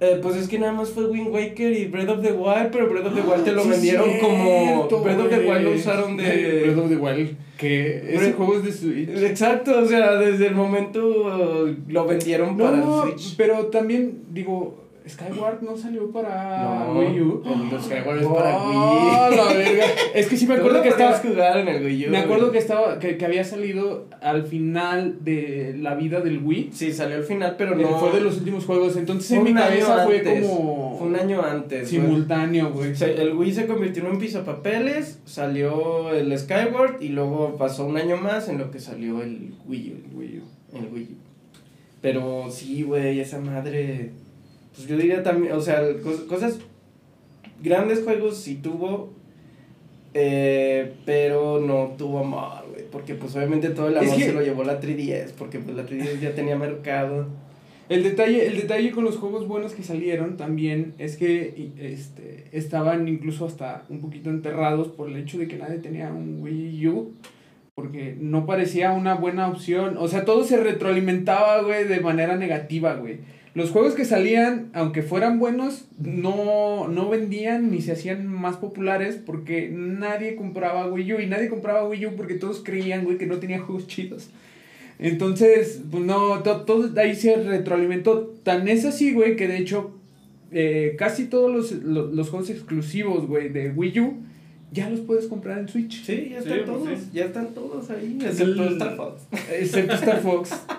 Eh, pues es que nada más fue Wind Waker y Breath of the Wild, pero Breath of the Wild te lo Sí, vendieron como. Breath of the. Wild lo usaron Breath de. of the Wild. Que ese Breath- juego es de Switch. Exacto, o sea, desde el momento uh, lo vendieron para el Switch. pero también, digo, Skyward no salió para No, Wii U. el Skyward es para Oh, Wii. la verga. Es que sí me acuerdo que estaba. jugar en el Wii U. Me acuerdo que estaba que, que había salido al final de la vida del Wii. Sí, salió al final, pero Eh, no. Fue de los últimos juegos. Entonces en mi cabeza fue antes. como Fue un año antes. simultáneo, güey. El Wii se convirtió en un pisapapeles, salió el Skyward y luego pasó un año más en lo que salió el Wii U. El Wii U. El Wii U. Pero sí, güey, esa madre. Pues yo diría también, o sea, cos- cosas. Grandes juegos sí tuvo. eh, pero no tuvo amor, güey. Porque pues obviamente todo el Es amor que- se lo llevó la 3DS. Porque pues la 3DS ya tenía mercado. El detalle, el detalle con los juegos buenos que salieron también es que este, estaban incluso hasta un poquito enterrados por el hecho de que nadie tenía un Wii U. Porque no parecía una buena opción. O sea, todo se retroalimentaba, güey, de manera negativa, güey. Los juegos que salían, aunque fueran buenos, no, no vendían ni se hacían más populares porque nadie compraba Wii U. Y nadie compraba Wii U porque todos creían, güey, que no tenía juegos chidos. Entonces, pues no, to- todo ahí se retroalimentó. Tan es así, güey, que de hecho eh, casi todos los, lo- los juegos exclusivos, güey, de Wii U ya los puedes comprar en Switch. Sí, ya están pues todos. sí. Ya están todos ahí. Excepto El- Star Fox. Excepto Star Fox.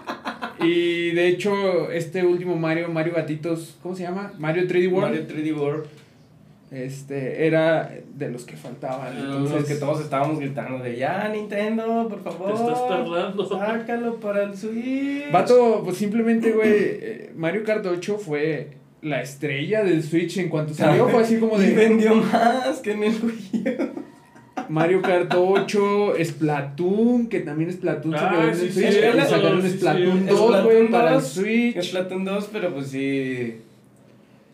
Y de hecho, este último Mario, Mario Gatitos, ¿cómo se llama? Mario 3D World. Mario 3D World. Este, era de los que faltaban. Entonces que todos estábamos gritando de ya Nintendo, por favor. Te estás tardando. Sácalo para el Switch. Vato, pues simplemente, güey, eh, Mario Kart 8 fue la estrella del Switch en cuanto salió. Fue así como Y de vendió más que en el Wii U. Mario Kart 8, Splatoon, que también Splatoon se Ah, quedó en el Switch. sí, sí, sacaron. Splatoon 2, Splatoon güey, para el 2, Switch. Splatoon 2, pero pues sí.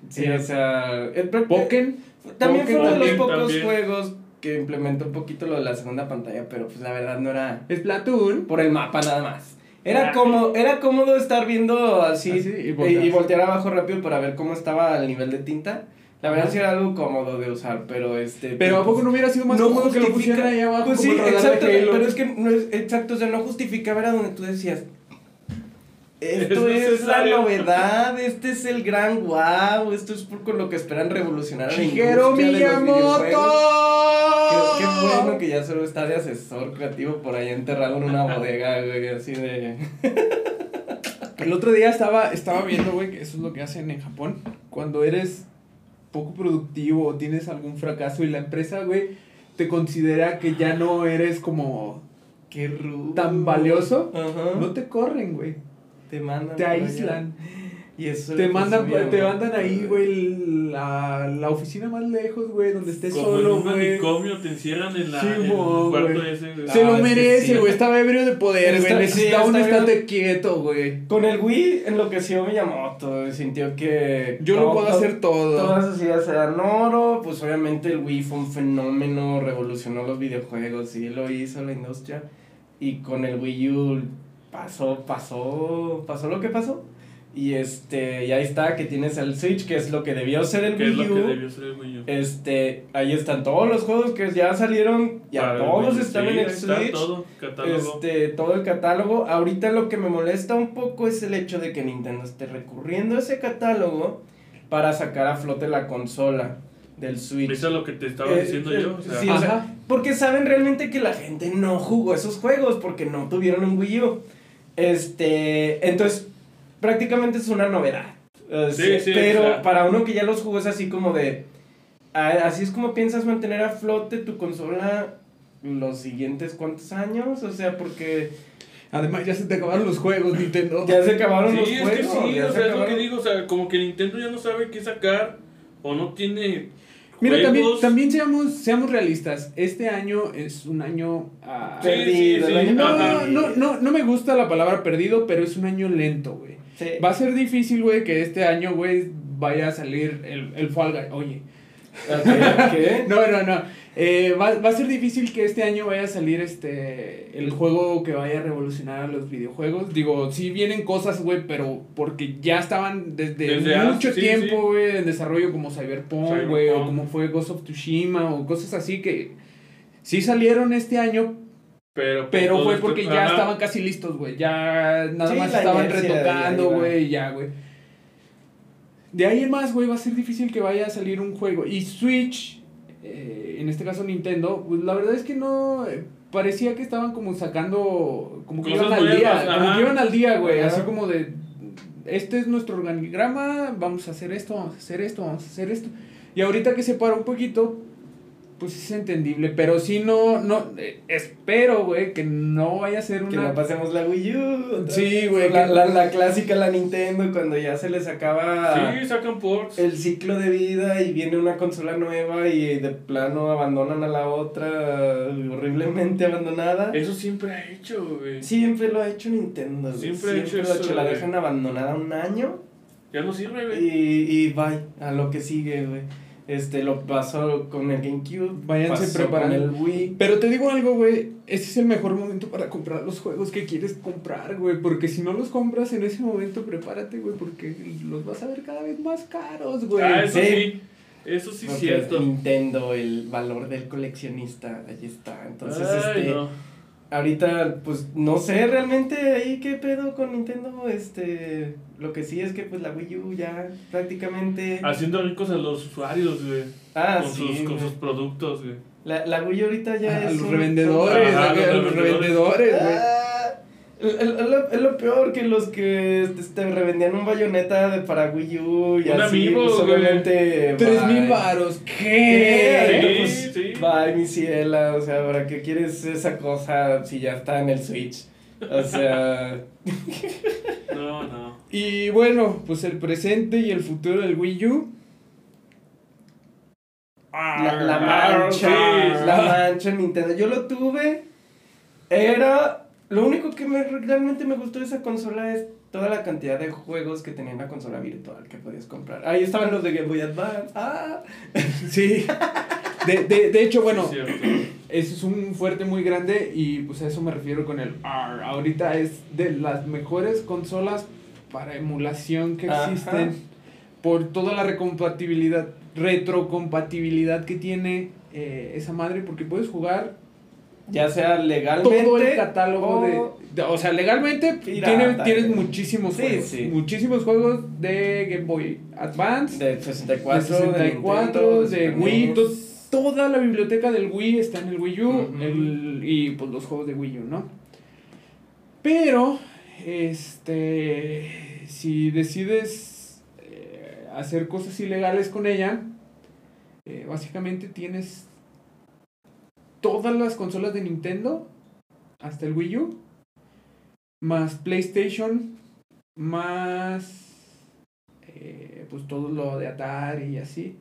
Sí, Sí. o sea. El, Pokémon. También fue uno de los pocos también. juegos que implementó un poquito lo de la segunda pantalla, pero pues la verdad no era Splatoon. por el mapa nada más. Era Ah. cómodo, era cómodo estar viendo así, Así, y y, voltear. y voltear abajo rápido para ver cómo estaba el nivel de tinta. La verdad sí era algo cómodo de usar, pero este... Pero ¿a poco no hubiera sido más cómodo que lo pusieran ahí abajo? Pues sí, exacto, pero es que no es exacto, o sea, no justificaba era donde tú decías esto Es es, la necesario". novedad, este es el gran wow, esto es por con lo que esperan revolucionar a la Shigeru. Miyamoto. Qué, qué bueno que ya solo está de asesor creativo por ahí enterrado en una bodega, güey, así de... El otro día estaba, estaba viendo, güey, que eso es lo que hacen en Japón. Cuando eres poco productivo o tienes algún fracaso y la empresa, güey, te considera que ya no eres como Qué rudo. tan valioso, Ajá. no te corren, güey. te mandan. Te allá. Y eso Te mandan, te mandan ahí, güey, la, la oficina más lejos, güey, donde estés Como solo, en un güey. manicomio te encierran en, la, Sí, en el mo, cuarto güey. ese. güey. Se Ah, lo es que merece, sí. güey. Estaba ebrio de poder, güey. Necesitaba sí, un está estate quieto, güey. Con el Wii enloqueció Miyamoto, sintió que... Yo lo todo- puedo hacer todo. Todas sus ideas eran oro, pues obviamente el Wii fue un fenómeno, revolucionó los videojuegos, sí lo hizo la industria. Y con el Wii U pasó, pasó, pasó lo que pasó. Y este, y ahí está, que tienes el Switch, que es lo que debió ser el Wii lo que U. debió ser el Wii U. Este, ahí están todos los juegos que ya salieron, ya Para todos están sí, en el está Switch. todo, catálogo. Este, todo el catálogo. Ahorita lo que me molesta un poco es el hecho de que Nintendo esté recurriendo a ese catálogo para sacar a flote la consola del Switch. Eso es lo que te estaba Eh, diciendo eh, yo. O sea, sí, o sea, porque saben realmente que la gente no jugó esos juegos porque no tuvieron un Wii U. Este, entonces prácticamente es una novedad. Sí, sí, pero o sea. para uno que ya los jugó es así como de así es como piensas mantener a flote tu consola los siguientes cuántos años, o sea, porque Además, ya se te acabaron los juegos, Nintendo. ya se acabaron los Sí, es juegos. que sí, o se sea, es lo que digo, o sea, como que Nintendo ya no sabe qué sacar o no tiene Mira, también, juegos. también seamos, seamos realistas. Este año es un año. ah, Sí, Perdido, sí, el sí, año no, no, no, no me gusta la palabra perdido, pero es un año lento, güey. Sí. Va a ser difícil, güey, que este año, güey, vaya a salir el, el Fall Guy. Oye. Ok. No, no, no. Eh, va, va a ser difícil que este año vaya a salir este el juego que vaya a revolucionar a los videojuegos. Digo, sí vienen cosas, güey, pero porque ya estaban desde, mucho tiempo, sí. güey, en desarrollo como Cyberpunk, Cyberpunk. güey, o como fue Ghost of Tsushima, o cosas así que sí salieron este año, Pero, pero todo fue esto- porque ya ajá. estaban casi listos, güey. Ya nada Sí, más estaban retocando, güey, ya, güey. De ahí en más, güey, va a ser difícil que vaya a salir un juego. Y Switch, eh, en este caso Nintendo, pues la verdad es que no... eh, parecía que estaban como sacando... Como que Cosas iban al día. Como que iban al día, güey. Así como de... Este es nuestro organigrama, vamos a hacer esto, vamos a hacer esto, vamos a hacer esto. Y ahorita que se para un poquito, pues es entendible. Pero sí no, no, eh, espero, güey, que no vaya a ser Que una... no pasemos la Wii U. Sí, güey, La, que- la, la clásica, la Nintendo, cuando ya se les acaba Sí, sacan ports. el ciclo de vida y viene una consola nueva y de plano abandonan a la otra horriblemente abandonada. Eso siempre ha hecho, güey. Siempre lo ha hecho Nintendo. güey. Siempre ha hecho lo eso, La dejan abandonada un año Ya no sirve, güey. y, y bye, a lo que sigue, güey. Este, lo pasó con el GameCube. Váyanse preparando. El Wii. Pero te digo algo, güey, ese es el mejor momento para comprar los juegos que quieres comprar, güey, porque si no los compras en ese momento, prepárate, güey, porque los vas a ver cada vez más caros, güey. Ah, eso Sí. sí. Eso sí es cierto. Nintendo, el valor del coleccionista, ahí está. Entonces, Ay, este, no. Ahorita, pues, no sé realmente ahí qué pedo con Nintendo, este, lo que sí es que, pues, la Wii U ya prácticamente... Haciendo ricos a los usuarios, güey. Ah, con, sí, sus, con sus productos, güey. La, la Wii U ahorita ya a es los un- revendedores, Ajá, los los revendedores. revendedores, güey. Es lo, peor que los que este, revendían un bayoneta de para Wii U y Un así, amiibo, pues, obviamente... Tres mil varos, ¿Qué? ¿qué? Sí, Pues, sí. Bye, mi ciela, o sea, ¿para qué quieres esa cosa si ya está en el Switch? O sea, No, no. Y bueno, pues el presente y el futuro del Wii U. la, la Ah, mancha, sí. la mancha en Nintendo. Yo lo tuve, era... Lo único que me, realmente me gustó de esa consola es toda la cantidad de juegos que tenía en la consola virtual que podías comprar. Ahí estaban los de Game Boy Advance. Ah, Sí. De, de, de hecho, bueno. Eso es un fuerte muy grande y pues a eso me refiero con el R. Ahorita es de las mejores consolas para emulación que Ajá. existen por toda la recompatibilidad, retrocompatibilidad que tiene eh, esa madre porque puedes jugar ya sea legalmente. todo el catálogo o- de, o sea, legalmente Pirata, tienes, muchísimos Sí, juegos, sí. muchísimos juegos de Game Boy Advance, De 64, de 64, Nintendo, de Wii, to- toda la biblioteca del Wii está en el Wii U el- y pues los juegos de Wii U, ¿no? Pero, este, si decides eh, hacer cosas ilegales con ella, eh, básicamente tienes todas las consolas de Nintendo hasta el Wii U, más PlayStation, más eh, pues todo lo de Atari y así.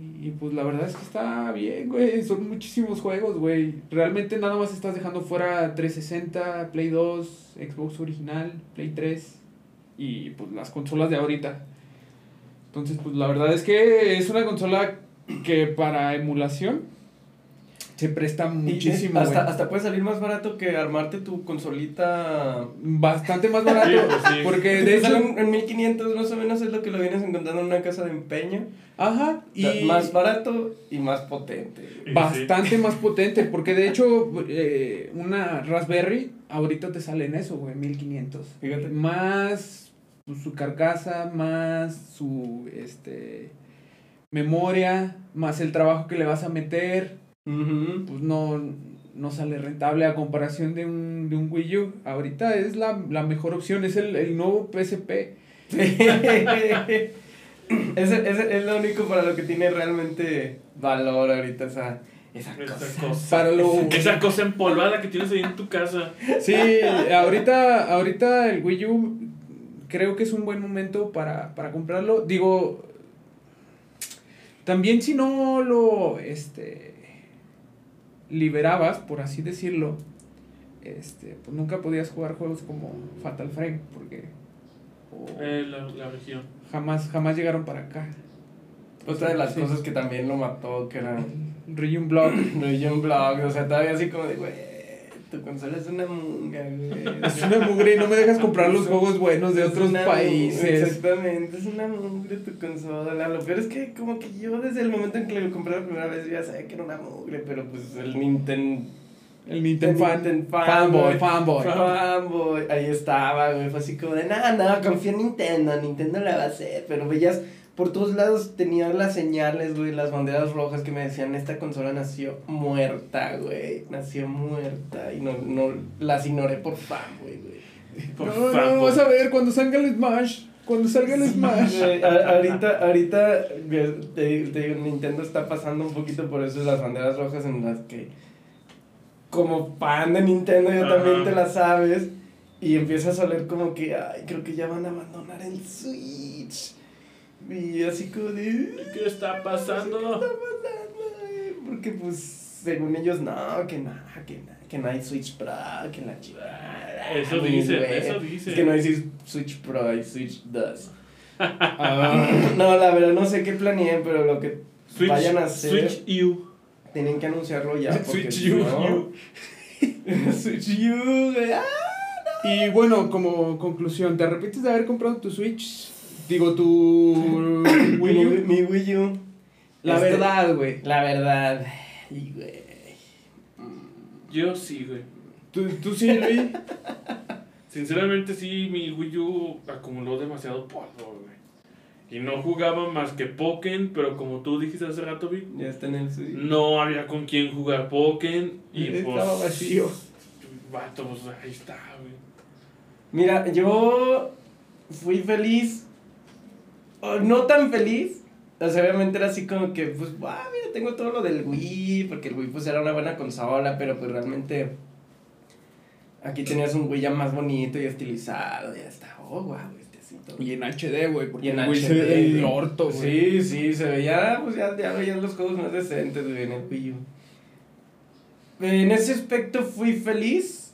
Y pues la verdad es que está bien, güey. Son muchísimos juegos, güey. Realmente nada más estás dejando fuera 360, Play 2, Xbox original, Play 3 y pues las consolas de ahorita. Entonces, pues la verdad es que es una consola que para emulación se presta Y muchísimo, hasta, hasta puede salir más barato que armarte tu consolita. Bastante más barato. Sí, pues sí. Porque Que de hecho. salen en 1500 más o menos es lo que lo vienes encontrando en una casa de empeño. Ajá. O sea, Y Más barato y más potente. Sí, bastante más potente. Porque de hecho, eh, una Raspberry ahorita te sale en eso, güey, 1500. Fíjate. Más pues, su carcasa, más su este memoria, más el trabajo que le vas a meter. Pues no, no sale rentable a comparación de un, de un Wii U. Ahorita es la, la mejor opción, es el, el nuevo PSP. ese, ese es lo único para lo que tiene realmente valor ahorita esa, Esa Esa cosa. cosa. Para lo... Esa cosa empolvada que tienes ahí en tu casa. Sí, ahorita, ahorita el Wii U creo que es un buen momento para, para comprarlo. Digo, también si no lo este, liberabas, por así decirlo, este, pues nunca podías jugar juegos como Fatal Frame, porque o Eh, la, la región. jamás, jamás llegaron para acá. Otra de las Sí. cosas que también lo mató, que era Region Block. Region Blog, o sea, todavía así como de, güey, tu consola es una munga, güey. Es una mugre y no me dejas comprar los juegos buenos de Es otros una países. Exactamente, es una mugre tu consola. Lo peor es que como que yo desde el momento en que lo compré la primera vez ya sabía que era una mugre, pero pues el Nintendo... El Nintendo fan, Nintendo fanboy, fanboy. Fanboy, ahí estaba, güey, fue así como de, no, no, confía en Nintendo, Nintendo la va a hacer, pero veías, por todos lados tenía las señales, güey, las banderas rojas que me decían, esta consola nació muerta, güey, nació muerta, y no, no, las ignoré por fanboy, güey. Por No, no, fanboy. vas a ver cuando salga el Smash. Cuando salga el Smash. Güey, a- ahorita, ahorita, güey, te, te digo, Nintendo está pasando un poquito por eso las banderas rojas en las que, como fan de Nintendo, ya Ajá. también te la sabes, y empiezas a oler como que, ay, creo que ya van a abandonar el Switch. Y así como de, ¿Qué está ¿qué pasando? está pasando? Porque pues, según ellos, no, que nada, que nada, que no hay Switch Pro, que la chingada. Eso dicen, güey. eso dicen. Es que no hay Switch Pro, hay Switch 2. Ah, No, la verdad no sé qué planeé, pero lo que Switch, vayan a hacer, Switch U. tienen que anunciarlo ya. Porque Switch U, no- Switch U, güey. ah. Y bueno, como conclusión, ¿te arrepientes de haber comprado tu Switch? Digo, tu Wii Mi, U. mi Wii U. La Este, verdad, güey. La verdad. Y güey. Yo sí, güey. ¿Tú, tú sí, Luis? Sinceramente sí, mi Wii U acumuló demasiado polvo, güey. Y no jugaba más que Pokémon, pero como tú dijiste hace rato, Vic, Ya está en el Switch. no había con quién jugar Pokémon. Y pues... Estaba vacío. Vato, pues ahí está, güey. Mira, yo fui feliz. O no tan feliz. O sea, obviamente era así como que, pues, ah, mira, tengo todo lo del Wii, porque el Wii pues era una buena consola, pero pues realmente aquí tenías un Wii ya más bonito y estilizado, ya está, oh, wow, este sí, todo. Y en HD, güey, porque Y en el Wii HD, se ve güey. orto, güey. Sí, sí, se veía, pues ya, ya veías los juegos más decentes, güey, en el Wii U. En ese aspecto fui feliz,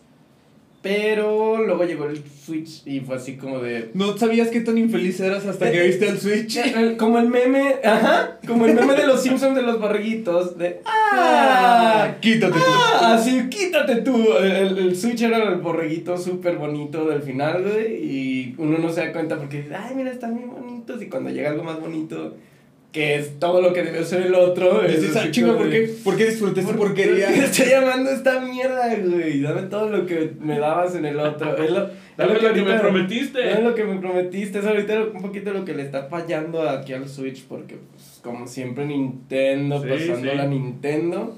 pero luego llegó el Switch y fue así como de... No sabías qué tan infeliz eras hasta que viste el Switch. Eh, Como el meme, ajá, como el meme de los Simpsons de los borreguitos, de... ¡Ah! Quítate tú. ¡Ah! Así, quítate tú. El, el- el Switch era el borreguito súper bonito del final, güey. Y uno no se da cuenta porque dice, ay, mira, están bien bonitos. Y cuando llega algo más bonito, que es todo lo que debió ser el otro, es así chinga, ¿por qué, ¿por qué disfruté esta ¿por porquería? qué estoy llamando esta mierda, güey? Dame todo lo que me dabas en el otro. Es lo, Dame lo que me prometiste. Es lo que me prometiste. Es ahorita un poquito lo que le está fallando aquí al Switch. Porque, pues, como siempre, Nintendo, Sí, pasando sí. la Nintendo.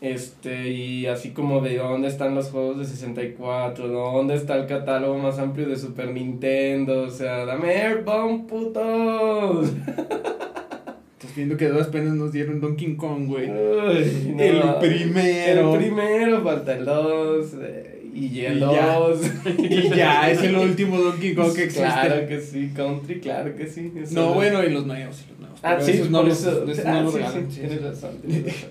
Este, y así como de dónde están los juegos de 64, dónde está el catálogo más amplio de Super Nintendo, o sea, dame Airbound, putos. Viendo que duras penas nos dieron Donkey Kong, güey. Uy, no. El primero. El primero, falta el 2. y el Y ya. 2. Y ya, es el último Donkey Kong que existe. Claro que sí, Country, claro que sí. eso No, bueno, y los nuevos, y los nuevos. Ah, sí, esos no los, eso. esos ah, no sí, regalan. sí, sí, tienes razón, tienes razón.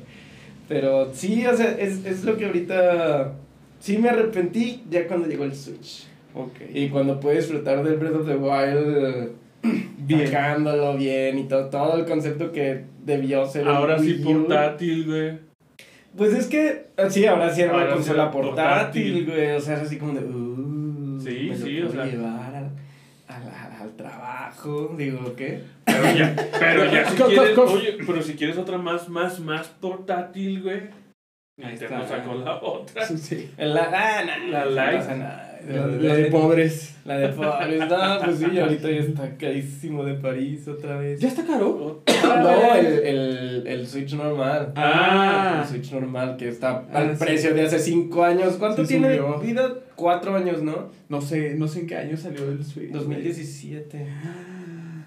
Pero sí, o sea, es, es lo que ahorita. Sí me arrepentí ya cuando llegó el Switch. Ok. Y cuando puedes disfrutar del Breath of the Wild. Bien. Sacándolo bien y todo, todo el concepto que debió ser. Ahora sí portátil, güey. Pues es que, ah, sí, ahora sí era una Ahora sí consola portátil, güey. O sea, era así como de. Uh, Sí, me lo sí, puedo o sea. llevar al, al, al- trabajo. Digo, ¿qué? Pero ya, pero ya si quieres, oye, pero si quieres otra más, más, más portátil, güey. Ahí está. sacó la otra. Sí. La, ah, no, La no Lite. pasa nada. La, la de pobres. La de pobres. No, pues sí, ahorita ya está carísimo de París otra vez. ¿Ya está caro? No, el, el, el Switch normal. Ah. El Switch normal que está Ah, al sí. precio de hace 5 años. ¿Cuánto Sí tiene subió. vida? 4 años, ¿no? No sé, no sé en qué año salió el Switch. 2017.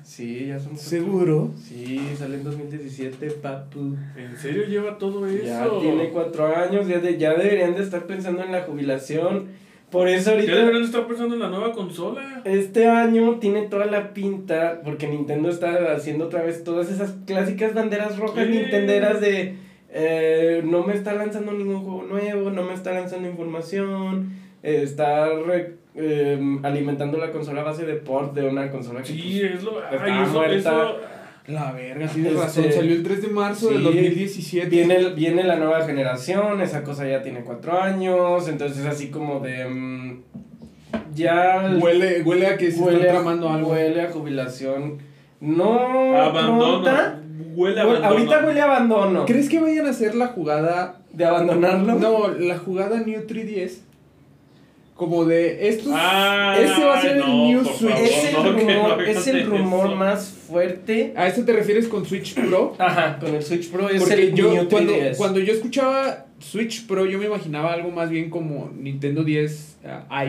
Sí, ya son. ¿Seguro? Sí, sale en 2017, papu. ¿En serio lleva todo eso? Ya tiene cuatro años, ya, de, ya deberían de estar pensando en la jubilación. Por eso Ya ahorita, deberían estar pensando en la nueva consola. este año tiene toda la pinta, porque Nintendo está haciendo otra vez todas esas clásicas banderas rojas Sí. nintenderas de eh, no me está lanzando ningún juego nuevo, no me está lanzando información, eh, está re- eh, alimentando la consola a base de port de una consola que Sí, pues, es lo. está Ay, eso, muerta. eso. La verga, tienes Este, razón. Salió el 3 de marzo del sí, 2017. Viene, viene la nueva generación, esa cosa ya tiene cuatro años, entonces así como de... mm, ya... Huele, huele a que se huele, está tramando algo. huele a jubilación. No Abandono. pronta. Huele a Hue- abandono. Ahorita huele a abandono. ¿Crees que vayan a hacer la jugada? ¿De abandonarlo? No, la jugada New 3DS. Como de estos. Ah, ese va a ser el New Switch. favor, Es el no, rumor, no es el rumor eso. más fuerte. ¿A eso te refieres con Switch Pro? Ajá, con el Switch Pro es Porque el yo, New cuando, 3DS. cuando yo escuchaba Switch Pro, yo me imaginaba algo más bien como Nintendo 10 ah, i.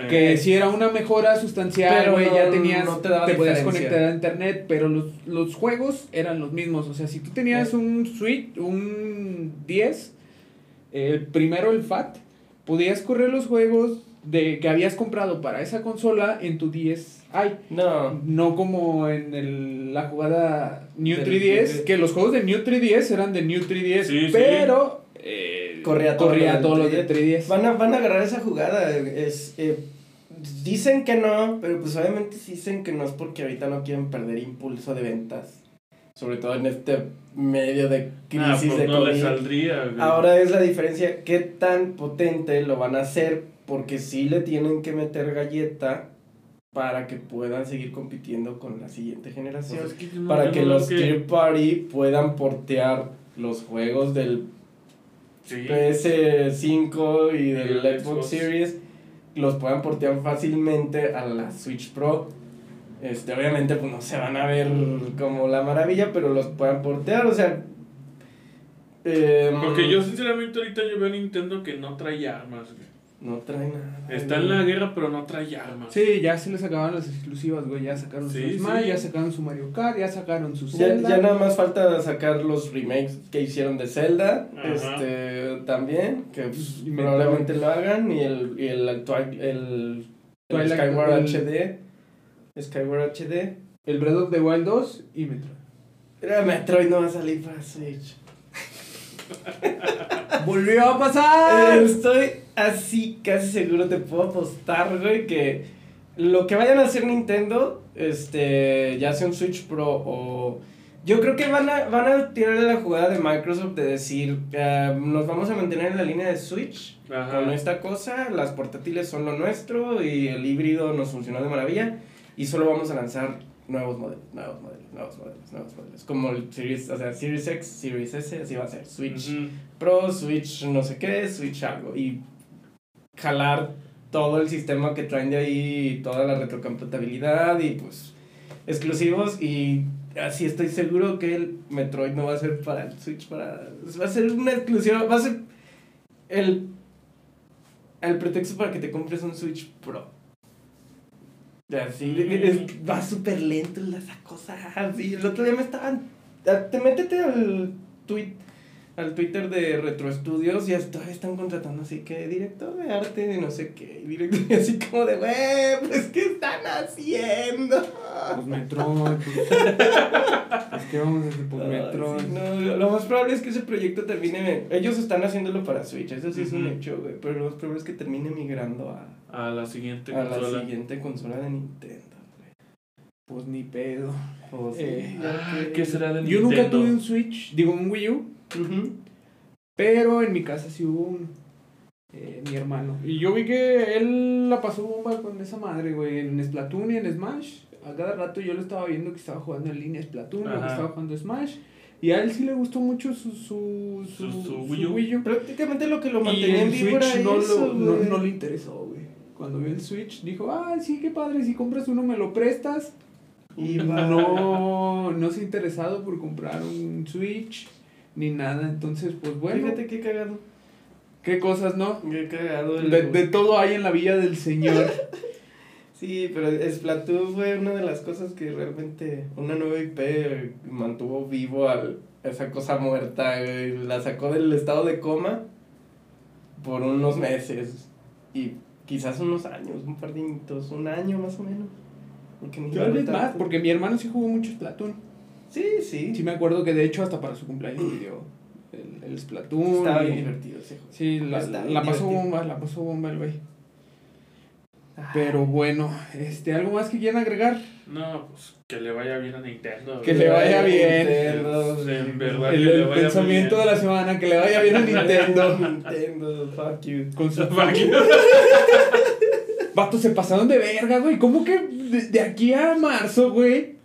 Eh, Que si era una mejora sustancial, Pero güey, no- ya tenías, no te daba podías conectar a internet, pero los, los juegos eran los mismos. O sea, si tú tenías un Switch, un 10, el primero el FAT, podías correr los juegos de que habías comprado para esa consola en tu 10i. No. No como en el- la jugada New Del 3DS, 3DS. que los juegos de New 3DS eran de New 3DS, Sí, sí. pero eh, Corría todo corría lo del todo lo de 3DS. 3DS. Van a, van a agarrar esa jugada. Es, eh, dicen que no, pero pues obviamente sí dicen que no es porque ahorita no quieren perder impulso de ventas. Sobre todo en este medio de ah, crisis pues de no le COVID. saldría. güey. Ahora es la diferencia, qué tan potente lo van a hacer, porque sí le tienen que meter galleta para que puedan seguir compitiendo con la siguiente generación. Pues es que yo no- para que no los Tier Party puedan portear los juegos del Sí. PS5 y del el Xbox Xbox. Series los puedan portear fácilmente a la Switch Pro. Este, obviamente pues no se van a ver como la maravilla, pero los puedan portear, o sea... em, Porque yo sinceramente ahorita yo veo a Nintendo que no trae armas. güey. No trae nada. Está en la guerra pero no trae armas. Sí, ya se les acabaron las exclusivas, güey. Ya sacaron Sí, su Smash, sí. ya sacaron su Mario Kart, ya sacaron su Ya, Zelda. ya nada más falta sacar los remakes que hicieron de Zelda, Ajá. este también, que pues, probablemente lo hagan, y el, y el actual, el, el Twilight- Skyward el- HD, Skyward HD, El Breath of the Wild 2 y Metroid. Era Metroid no va a salir para Switch. ¡Volvió a pasar! Estoy así casi seguro, te puedo apostar, güey, que lo que vayan a hacer Nintendo, este, ya sea un Switch Pro o... Yo creo que van a, van a tirarle la jugada de Microsoft de decir, eh, nos vamos a mantener en la línea de Switch Ajá. con esta cosa, las portátiles son lo nuestro y el híbrido nos funcionó de maravilla y solo vamos a lanzar nuevos modelos, nuevos modelos, nuevos modelos, nuevos modelos, como el Series, o sea, Series X, Series S, así va a ser, Switch. Pro, Switch no sé qué, Switch algo. Y jalar todo el sistema que traen de ahí, toda la retrocompatibilidad y pues exclusivos. Y así estoy seguro que el Metroid no va a ser para el Switch, para, va a ser una exclusiva, va a ser el, el pretexto para que te compres un Switch Pro. Así, es- va súper lento esa cosa. así. el otro día me estaban. Te métete al tweet al Twitter de Retro Studios y hasta están contratando así que director de arte de no sé qué, y director y así como de, güey, pues ¿qué están haciendo? Pues Metroid. Pues, es que vamos a hacer pues Ay, Metroid. sí, no, lo más probable es que ese proyecto termine, ellos están haciéndolo para Switch, eso sí es un hecho, güey, pero lo más probable es que termine migrando a, A la siguiente a la consola. siguiente consola de Nintendo, güey. Pues ni pedo. Sea, Eh, Ah, ¿Qué será de Yo nunca Nintendo? tuve un Switch, digo un Wii U, Ujú. pero en mi casa sí hubo uno. Eh, mi hermano. Y yo vi que él la pasó bomba con esa madre, güey, en Splatoon y en Smash. A cada rato yo lo estaba viendo que estaba jugando en línea Splatoon, o que estaba jugando Smash. Y a él sí le gustó mucho su, su, su, Su- su su Wii U. Prácticamente lo que lo mantenía en vivo era no, eso, lo, no, no le interesó, güey. Cuando vio el Switch dijo, ah, sí, qué padre, si compras uno me lo prestas. Y no, no se ha interesado por comprar un Switch ni nada. Entonces, pues bueno, Fíjate qué cagado. qué cosas, ¿no? Qué cagado el... De, de todo hay en la villa del Señor. Sí, pero Splatoon fue una de las cosas que realmente una nueva IP mantuvo vivo al, a esa cosa muerta. La sacó del estado de coma por unos meses y quizás unos años, un par de añitos, un año más o menos. Más, porque mi hermano sí jugó mucho Splatoon. Sí, sí. Sí me acuerdo que de hecho hasta para su cumpleaños pidió el, el Splatoon. Estaba y- bien divertido ese juego. Sí, la, la pasó bomba, la pasó bomba el güey. Pero bueno, este, ¿algo más que quieran agregar? No, pues que le vaya bien a Nintendo. Que le vaya bien. Nintendo, En verdad, El, que le el vaya pensamiento bien. de la semana, que le vaya bien a Nintendo. Nintendo, fuck you. Con su Fuck you. Vato, se pasaron de verga, güey. ¿Cómo que de, de aquí a marzo, güey?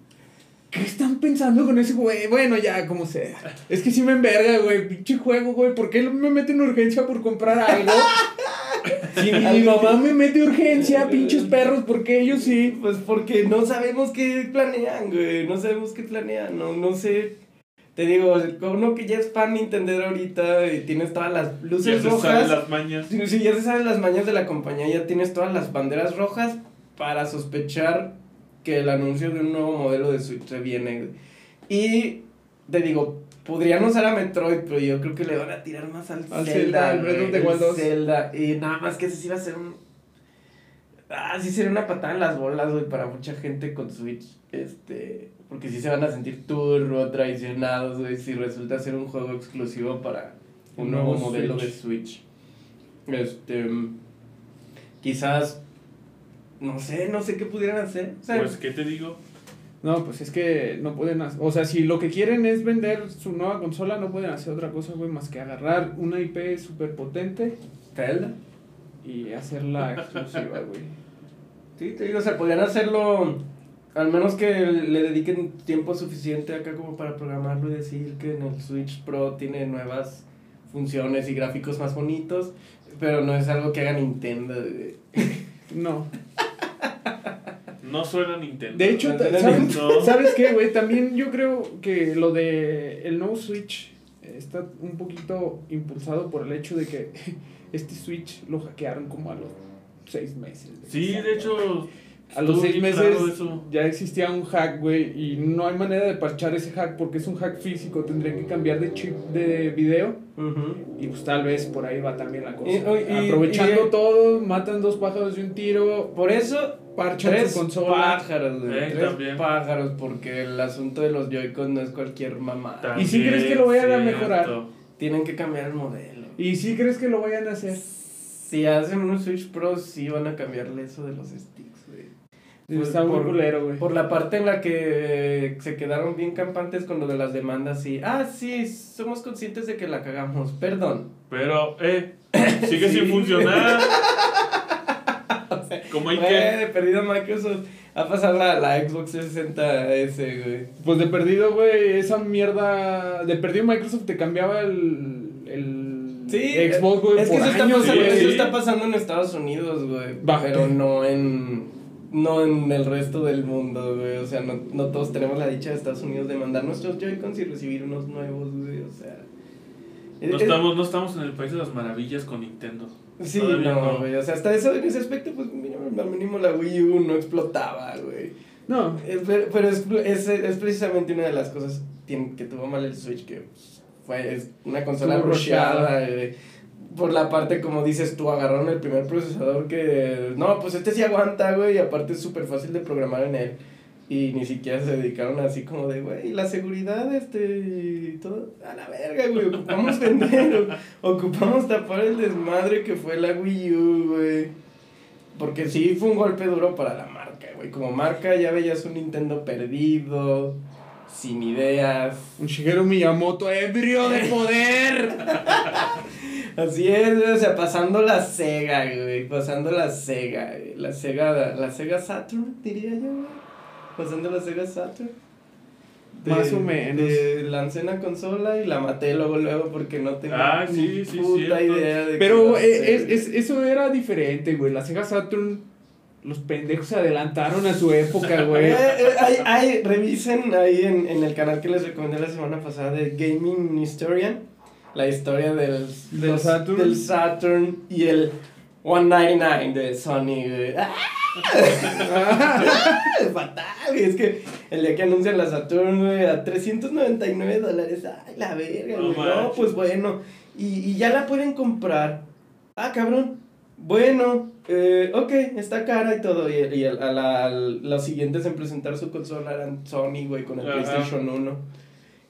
¿Qué están pensando con ese güey? Bueno, ya, como sea. Es que sí me enverga, güey. Pinche juego, güey. ¿Por qué me meten urgencia por comprar algo? Si mi mamá me mete urgencia, pinches perros, porque ellos sí. Pues porque no sabemos qué planean, güey. No sabemos qué planean. No, no sé. Te digo, uno que ya es fan Nintendo ahorita y tienes todas las Ya luces se saben rojas. las mañas. Sí, sí, ya se saben las mañas de la compañía, ya tienes todas las banderas rojas para sospechar que el anuncio de un nuevo modelo de Switch se viene. Y te digo, podrían usar a Metroid, pero yo creo que le van a tirar más al, Al Zelda. Zelda, el Wild 2. Zelda. Y nada más que ese sí va a ser un. Ah, sí sería una patada en las bolas, güey, para mucha gente con Switch. Este. Porque sí se van a sentir turbo traicionados, güey, si resulta ser un juego exclusivo para un Un nuevo nuevo modelo de Switch. Este. Quizás. No sé, no sé qué pudieran hacer. O sea, Pues, ¿qué te digo? No, pues es que no pueden hacer. O sea, si lo que quieren es vender su nueva consola, no pueden hacer otra cosa, güey, más que agarrar una IP súper potente Zelda. y hacerla exclusiva, güey. Sí, te digo, o sea, podrían hacerlo. Al menos que le dediquen tiempo suficiente acá como para programarlo y decir que en el Switch Pro tiene nuevas funciones y gráficos más bonitos. Pero no es algo que haga Nintendo. güey. No. No suena Nintendo. De hecho, ¿sabes, no. ¿sabes qué, güey? También yo creo que lo de el nuevo Switch está un poquito impulsado por el hecho de que este Switch lo hackearon como a los seis meses. Sí, de hecho. A los seis meses ya existía un hack, güey, y no hay manera de parchar ese hack porque es un hack físico, tendrían que cambiar de chip de video y pues tal vez por ahí va también la cosa. Y- y- Aprovechando y- todo, matan dos pájaros de un tiro, Por eso, parchan tres su consola. pájaros, güey. Eh, tres también. pájaros, porque el asunto de los Joy-Con no es cualquier mamá. ¿Y si crees que lo vayan a mejorar? Tienen que cambiar el modelo. ¿Y si crees que lo vayan a hacer? Si hacen un Switch Pro, sí van a cambiarle eso de los sticks, güey. Pues Está muy por- culero, güey. Por la parte en la que se quedaron bien campantes con lo de las demandas y, ah, sí, somos conscientes de que la cagamos, perdón. Pero, eh, sigue Sí. sin funcionar. Como hay que. de perdido Microsoft ha pasado la, la Xbox 360 S, güey. Pues de perdido, güey, esa mierda. De perdido Microsoft te cambiaba el. el Sí, Xbox, güey. es que por eso está, años, pasando, eso está pasando en Estados Unidos, güey. Pero no en, no en el resto del mundo, güey. O sea, no, no todos tenemos la dicha de Estados Unidos de mandar nuestros Joy-Cons y recibir unos nuevos, güey. O sea. No es- estamos, no estamos en el país de las maravillas con Nintendo. Sí, Todavía no, no. güey. O sea, hasta eso, en ese aspecto, pues mínimo, al mínimo la Wii U no explotaba, güey. No, Eh, Pero, pero es, es, es precisamente una de las cosas que tuvo mal el Switch, que fue es una consola rusheada. güey. Por la parte, como dices tú, agarraron el primer procesador que... No, pues este sí aguanta, güey, y aparte es súper fácil de programar en él. Y ni siquiera se dedicaron así como de, güey, la seguridad, este, y todo, a la verga, güey, ocupamos vender, ocupamos tapar el desmadre que fue la Wii U, güey. Porque sí fue un golpe duro para la marca, güey. Como marca ya veías un Nintendo perdido, sin ideas. un Shigeru Miyamoto ebrio de poder. Así es, o sea, pasando la Sega, güey. Pasando la Sega, güey. La Sega, la Sega Saturn, diría yo, güey. Pasando la Sega Saturn. Más o menos. De lancé una consola y la maté luego, luego, porque no tenía Ah, sí, sí, puta cierto. idea de qué Pero eh, es, es- eso era diferente, güey. La Sega Saturn, los pendejos se adelantaron a su época, güey. Eh, eh, ahí- ahí, revisen ahí en, en el canal que les recomendé la semana pasada de Gaming Historian, la historia del, Del Saturn. del Saturn y el 199 de Sony, güey. ¡Ah! Fatal, güey. Es que el día que anuncian la Saturn, güey, a 399 dólares. Ay, la verga, No güey. No, manches. pues bueno. Y, y ya la pueden comprar. Ah, cabrón. Bueno, eh, ok, está cara y todo. Y, y el- a la- al- los siguientes en presentar su consola eran Sony, güey, con el Ajá. PlayStation 1.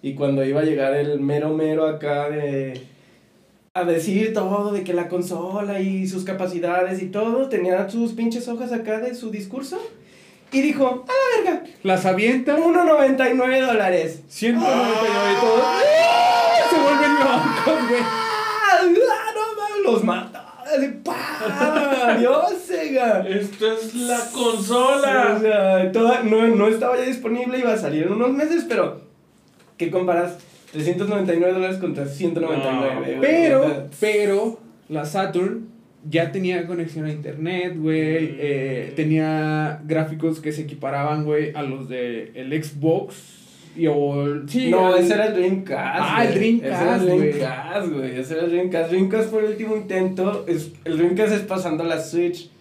Y cuando iba a llegar el mero mero acá de a decir todo de que la consola y sus capacidades y todo, tenía sus pinches hojas acá de su discurso y dijo, a la verga, Las avienta, 1.99 dólares. 199 y todo. Se vuelven locos, güey. ¡Ah! ¡Ah, no! Los mata. ¡Dios, Sega! Esta es la O consola. sea, toda- no, no estaba ya disponible, iba a salir en unos meses, pero ¿qué comparas? 399 dólares contra 199. No, Pero, pero, la Saturn ya tenía conexión a internet, güey. eh, tenía gráficos que se equiparaban, güey, a los de el Xbox. Y o el- sí, no, el- ese era el Dreamcast. Ah, el. Dreamcast, Ese era el. Dreamcast, güey. Ese era el Dreamcast. Dreamcast fue el último intento. Es, el Dreamcast es pasando a la Switch,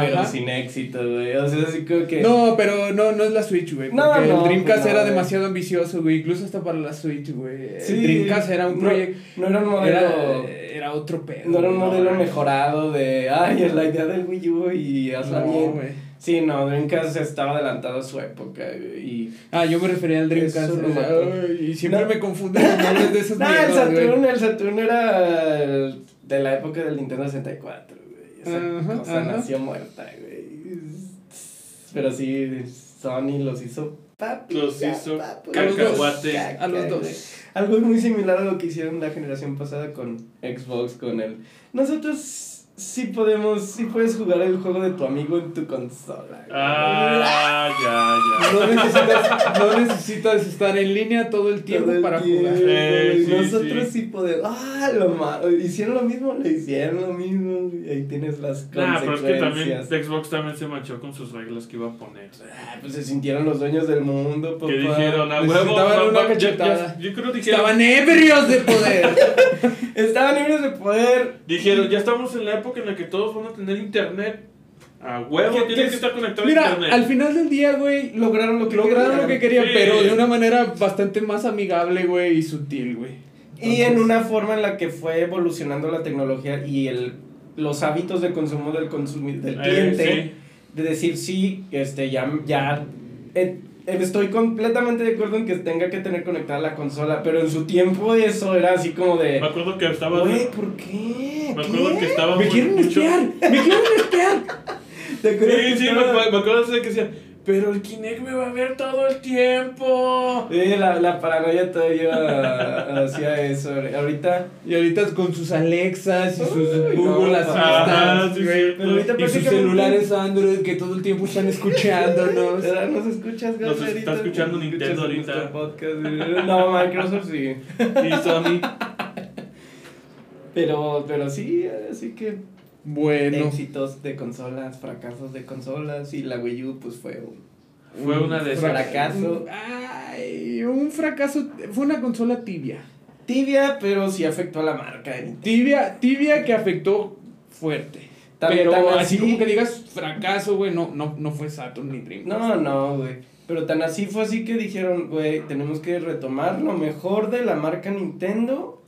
pero Ajá. sin éxito, güey. O sea, así como que. No, pero no, no es la Switch, güey. No, Porque no, el Dreamcast pues no, era demasiado ambicioso, güey. Incluso hasta para la Switch, güey. Sí, el Dreamcast era un no- proyecto. No, era un modelo. Era, era otro pedo. no era un modelo No, mejorado de. Ay, la idea del Wii U y hazla No, bien. güey. Sí, no, Dreamcast estaba adelantado a su época, güey. Y. Ah, yo me refería al Dreamcast. O sea, mató. ay, y siempre No. me confunden los nombres de esos No, el güey. Saturn, el Saturn era el- de la época del Nintendo 64, güey. Esa Ajá, cosa ajá. nació muerta, güey. Pero sí, Sony los hizo papi. Los ya, hizo cacahuate. A los dos. Algo muy similar a lo que hicieron la generación pasada con Xbox, con el... Nosotros sí podemos, sí puedes jugar el juego de tu amigo en tu consola. Ah, ya, ya. No necesitas, no necesitas estar en línea todo el tiempo Todo el para tiempo, jugar. Eh, sí, Nosotros sí. sí, podemos. Ah, lo malo. Hicieron lo mismo, le hicieron lo mismo. Y ahí tienes las Nah, pero es que también consecuencias. Xbox también se manchó con sus reglas que iba a poner. Ah, pues se sintieron los dueños del mundo, papá. Que dijeron, a huevo, va- una cachetada. yo creo que dijeron, Estaban ebrios de poder. Estaban libres de poder. dijeron, ya estamos en la época en la que todos van a tener internet. A huevo, ¿Qué- tienen qué que es? estar conectados a Mira, internet. al final del día, güey, Lograron lo que lograron lo que querían, Sí. pero de una manera bastante más amigable, güey, y sutil, güey. Y en una forma en la que fue evolucionando la tecnología y el, los hábitos de consumo del, consumi- del Eh, cliente. sí. de decir sí, este, ya, ya eh, estoy completamente de acuerdo en que tenga que tener conectada la consola, pero en su tiempo eso era así como Me de, acuerdo que estaba. güey, ¿por qué? Me acuerdo ¿Qué? que estaba. Me quieren mucho- me quieren espiar. ¿Te acuerdas Sí, sí, me, estaba- me acuerdo de que decía, pero el Kinect me va a ver todo el tiempo. Sí, la, la paranoia todavía hacía eso. Ahorita, Y ahorita con sus Alexas y sus Uy, Google no, ajá, Assistants, sí, güey. sí. pero ahorita Y sus celulares Android que todo el tiempo están escuchándonos. ¿Nos escuchas, Nos está escuchando ¿Nos Nintendo ahorita. podcast? No, Microsoft sí. Y Sony. Pero, pero sí, así que Bueno, éxitos de consolas, fracasos de consolas y la Wii U pues fue un Fue una de esas. fracaso. Ay, un fracaso. Fue una consola tibia. Tibia, pero sí afectó a la marca. Tibia, tibia que afectó fuerte. Tan- pero tan así así- como que digas fracaso, güey, no, no, no fue Saturn ni Dreamcast. No, no, güey. Pero tan así fue así que dijeron, güey, tenemos que retomar lo mejor de la marca Nintendo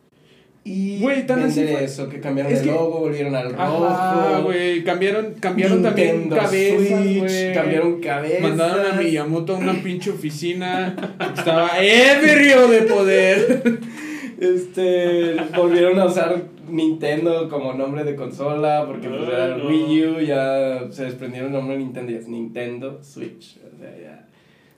y Güey, tan así fue- eso, que cambiaron es el que- logo, volvieron al rojo. Güey. Cambiaron, cambiaron también cabezas, Switch, cambiaron cabezas. Mandaron a Miyamoto a una pinche oficina. Estaba ebrio de poder. Este, volvieron a usar Nintendo como nombre de consola porque pues, era el No. Wii U, ya se desprendieron el nombre de Nintendo y es Nintendo Switch. O sea, ya.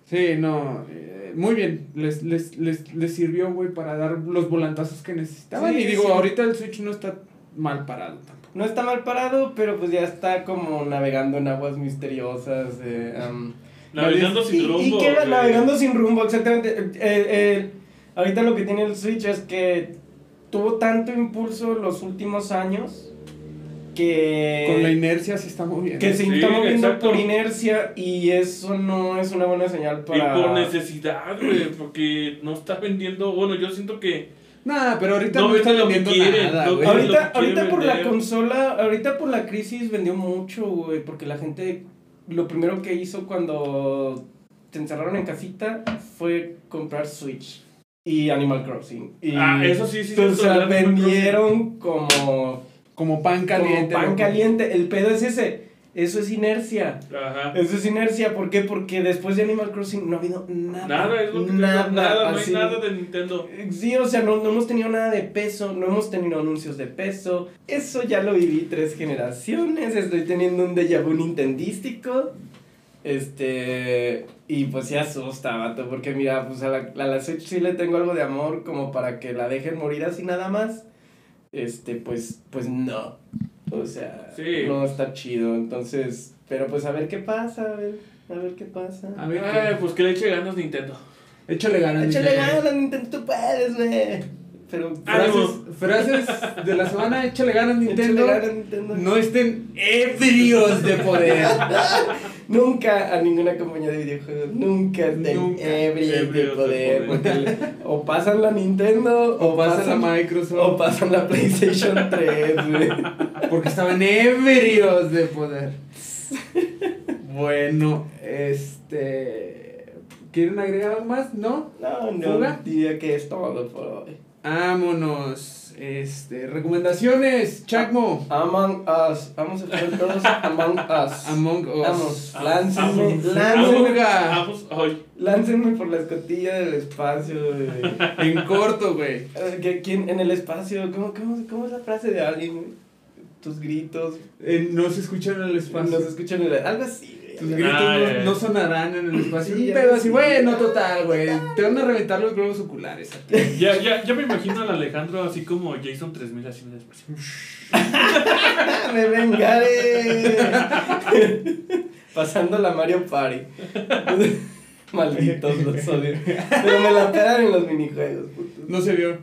Sí, no. eh, muy bien. Les, les, les, les sirvió, güey, para dar los volantazos que necesitaban. Sí, y digo, sí. ahorita el Switch no está mal parado tampoco. No está mal parado, pero pues ya está como navegando en aguas misteriosas. eh, am, Navegando sin y- rumbo. Y que güey. navegando sin rumbo, exactamente. Eh, eh, ahorita lo que tiene el Switch es que tuvo tanto impulso los últimos años que... Con la inercia se está moviendo. que se Sí, está moviendo exacto. por inercia y eso no es una buena señal para... Y por necesidad, güey, porque no está vendiendo. Bueno, yo siento que Nah, pero ahorita No no, está vendiendo quieren, nada, lo güey. Ahorita, ahorita quiere por la vender. consola, ahorita por la crisis vendió mucho, güey, porque la gente lo primero que hizo cuando te encerraron en casita fue comprar Switch y Animal Crossing. Y, Ah, eso sí, sí, O sea, Crossing. vendieron como, Como pan caliente. como pan loco. caliente. El pedo es ese. Eso es inercia. Ajá. Eso es inercia. ¿Por qué? Porque después de Animal Crossing no ha habido nada. Nada, es lo que digo, nada, nada, no hay nada de Nintendo. Sí, o sea, no, no hemos tenido nada de peso, no hemos tenido anuncios de peso. Eso ya lo viví tres generaciones, estoy teniendo un déjà vu nintendístico. Este, y pues sí asusta, vato, porque mira, pues a la, a la Switch sí le tengo algo de amor como para que la dejen morir así nada más. Este, pues, pues no. O sea, Sí. no está chido, entonces, pero pues a ver qué pasa, a ver, a ver qué pasa. A ver, pues que le eche ganas Nintendo. échale ganas. Échale Nintendo. ganas, Nintendo, tú puedes, güey. Pero. Frases, frases de la semana, échale ganas Nintendo. Échale ganas, Nintendo. No estén ebrios de poder. Nunca a ninguna compañía de videojuegos, nunca de Ebrios de porque o pasan la Nintendo, o, O pasa pasan, la Microsoft. o pasan la PlayStation 3, güey. Porque estaban ebrios de poder. Bueno, este. ¿Quieren agregar algo más? ¿No? No, no, ¿Fuga? diría que es todo por hoy. Vámonos. Este. Recomendaciones, Chacmo. Among Us, vamos a jugar todos Among Us. Among Us. Vamos, Ah, láncenme, láncenme, láncenme por la escotilla del espacio, güey. En corto, güey. Eh, que ¿Quién en el espacio? ¿Cómo, cómo, cómo es la frase de alguien? güey? Tus gritos. Eh, no se escuchan en el espacio. No se escuchan en el- algo así. Tus gritos Ah, no, sonarán en el espacio. Sí, pero así, bueno, total, güey. Te van a reventar los globos oculares. a ti. Ya, ya, ya me imagino al Alejandro así como Jason 3000 así en el espacio. ¡Me vengaré! Pasando la Mario Party. Malditos los odio. Pero me la pegan en los minijuegos, puto. No se vio.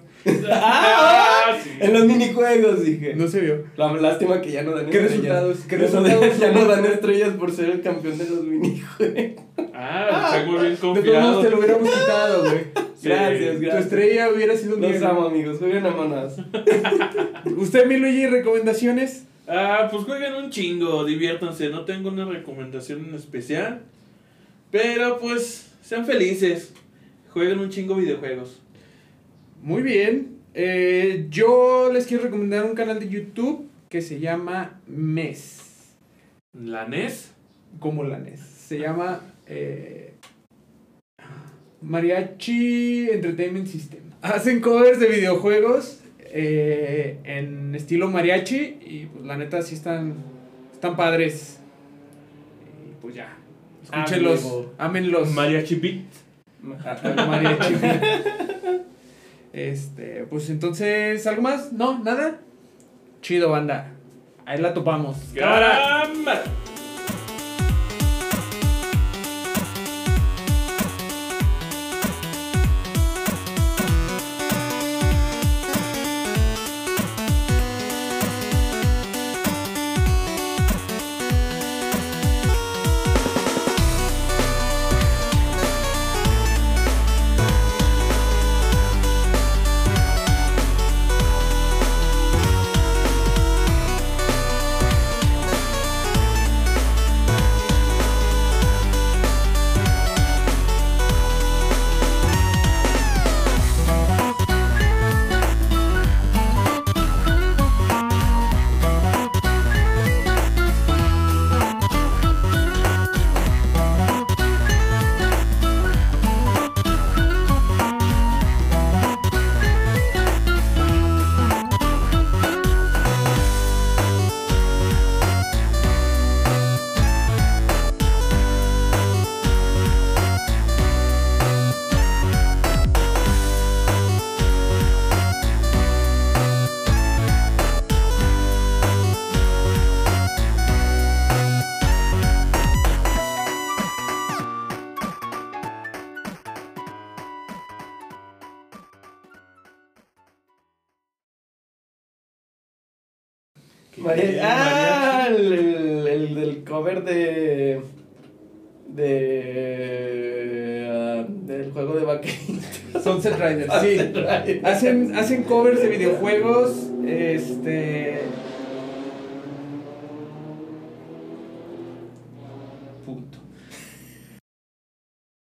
Ah, sí. En los minijuegos, dije. No se vio. La lástima que ya no dan ¿Qué estrellas. resultados? ¿Qué Ya no dan- resultados? Ya no dan estrellas por ser el campeón de los minijuegos. Ah, está muy bien De todos confiado. modos te lo hubiéramos quitado, güey. Sí. Gracias, Tu gracias. estrella hubiera sido un Los amo, amigos. Jueguen a manas. ¿Usted, mi Luigi, recomendaciones? Ah, pues jueguen un chingo, diviértanse. No tengo una recomendación en especial. Pero pues, sean felices. Jueguen un chingo videojuegos. Muy bien. Eh, yo les quiero recomendar un canal de YouTube que se llama MES. La NES. Como la NES. Se llama eh, Mariachi Entertainment System. Hacen covers de videojuegos eh, en estilo mariachi y pues la neta sí están, están padres. Y pues ya. Escúchenlos. huevo. Ámenlos. Mariachi Beat. Mariachi. Este, pues entonces, ¿algo más? ¿No? ¿Nada? Chido, banda. Ahí la topamos. Cámara. De. de. ah, del juego de vaqueritos. Sunset Riders, sí. Hacen, hacen covers de videojuegos, este...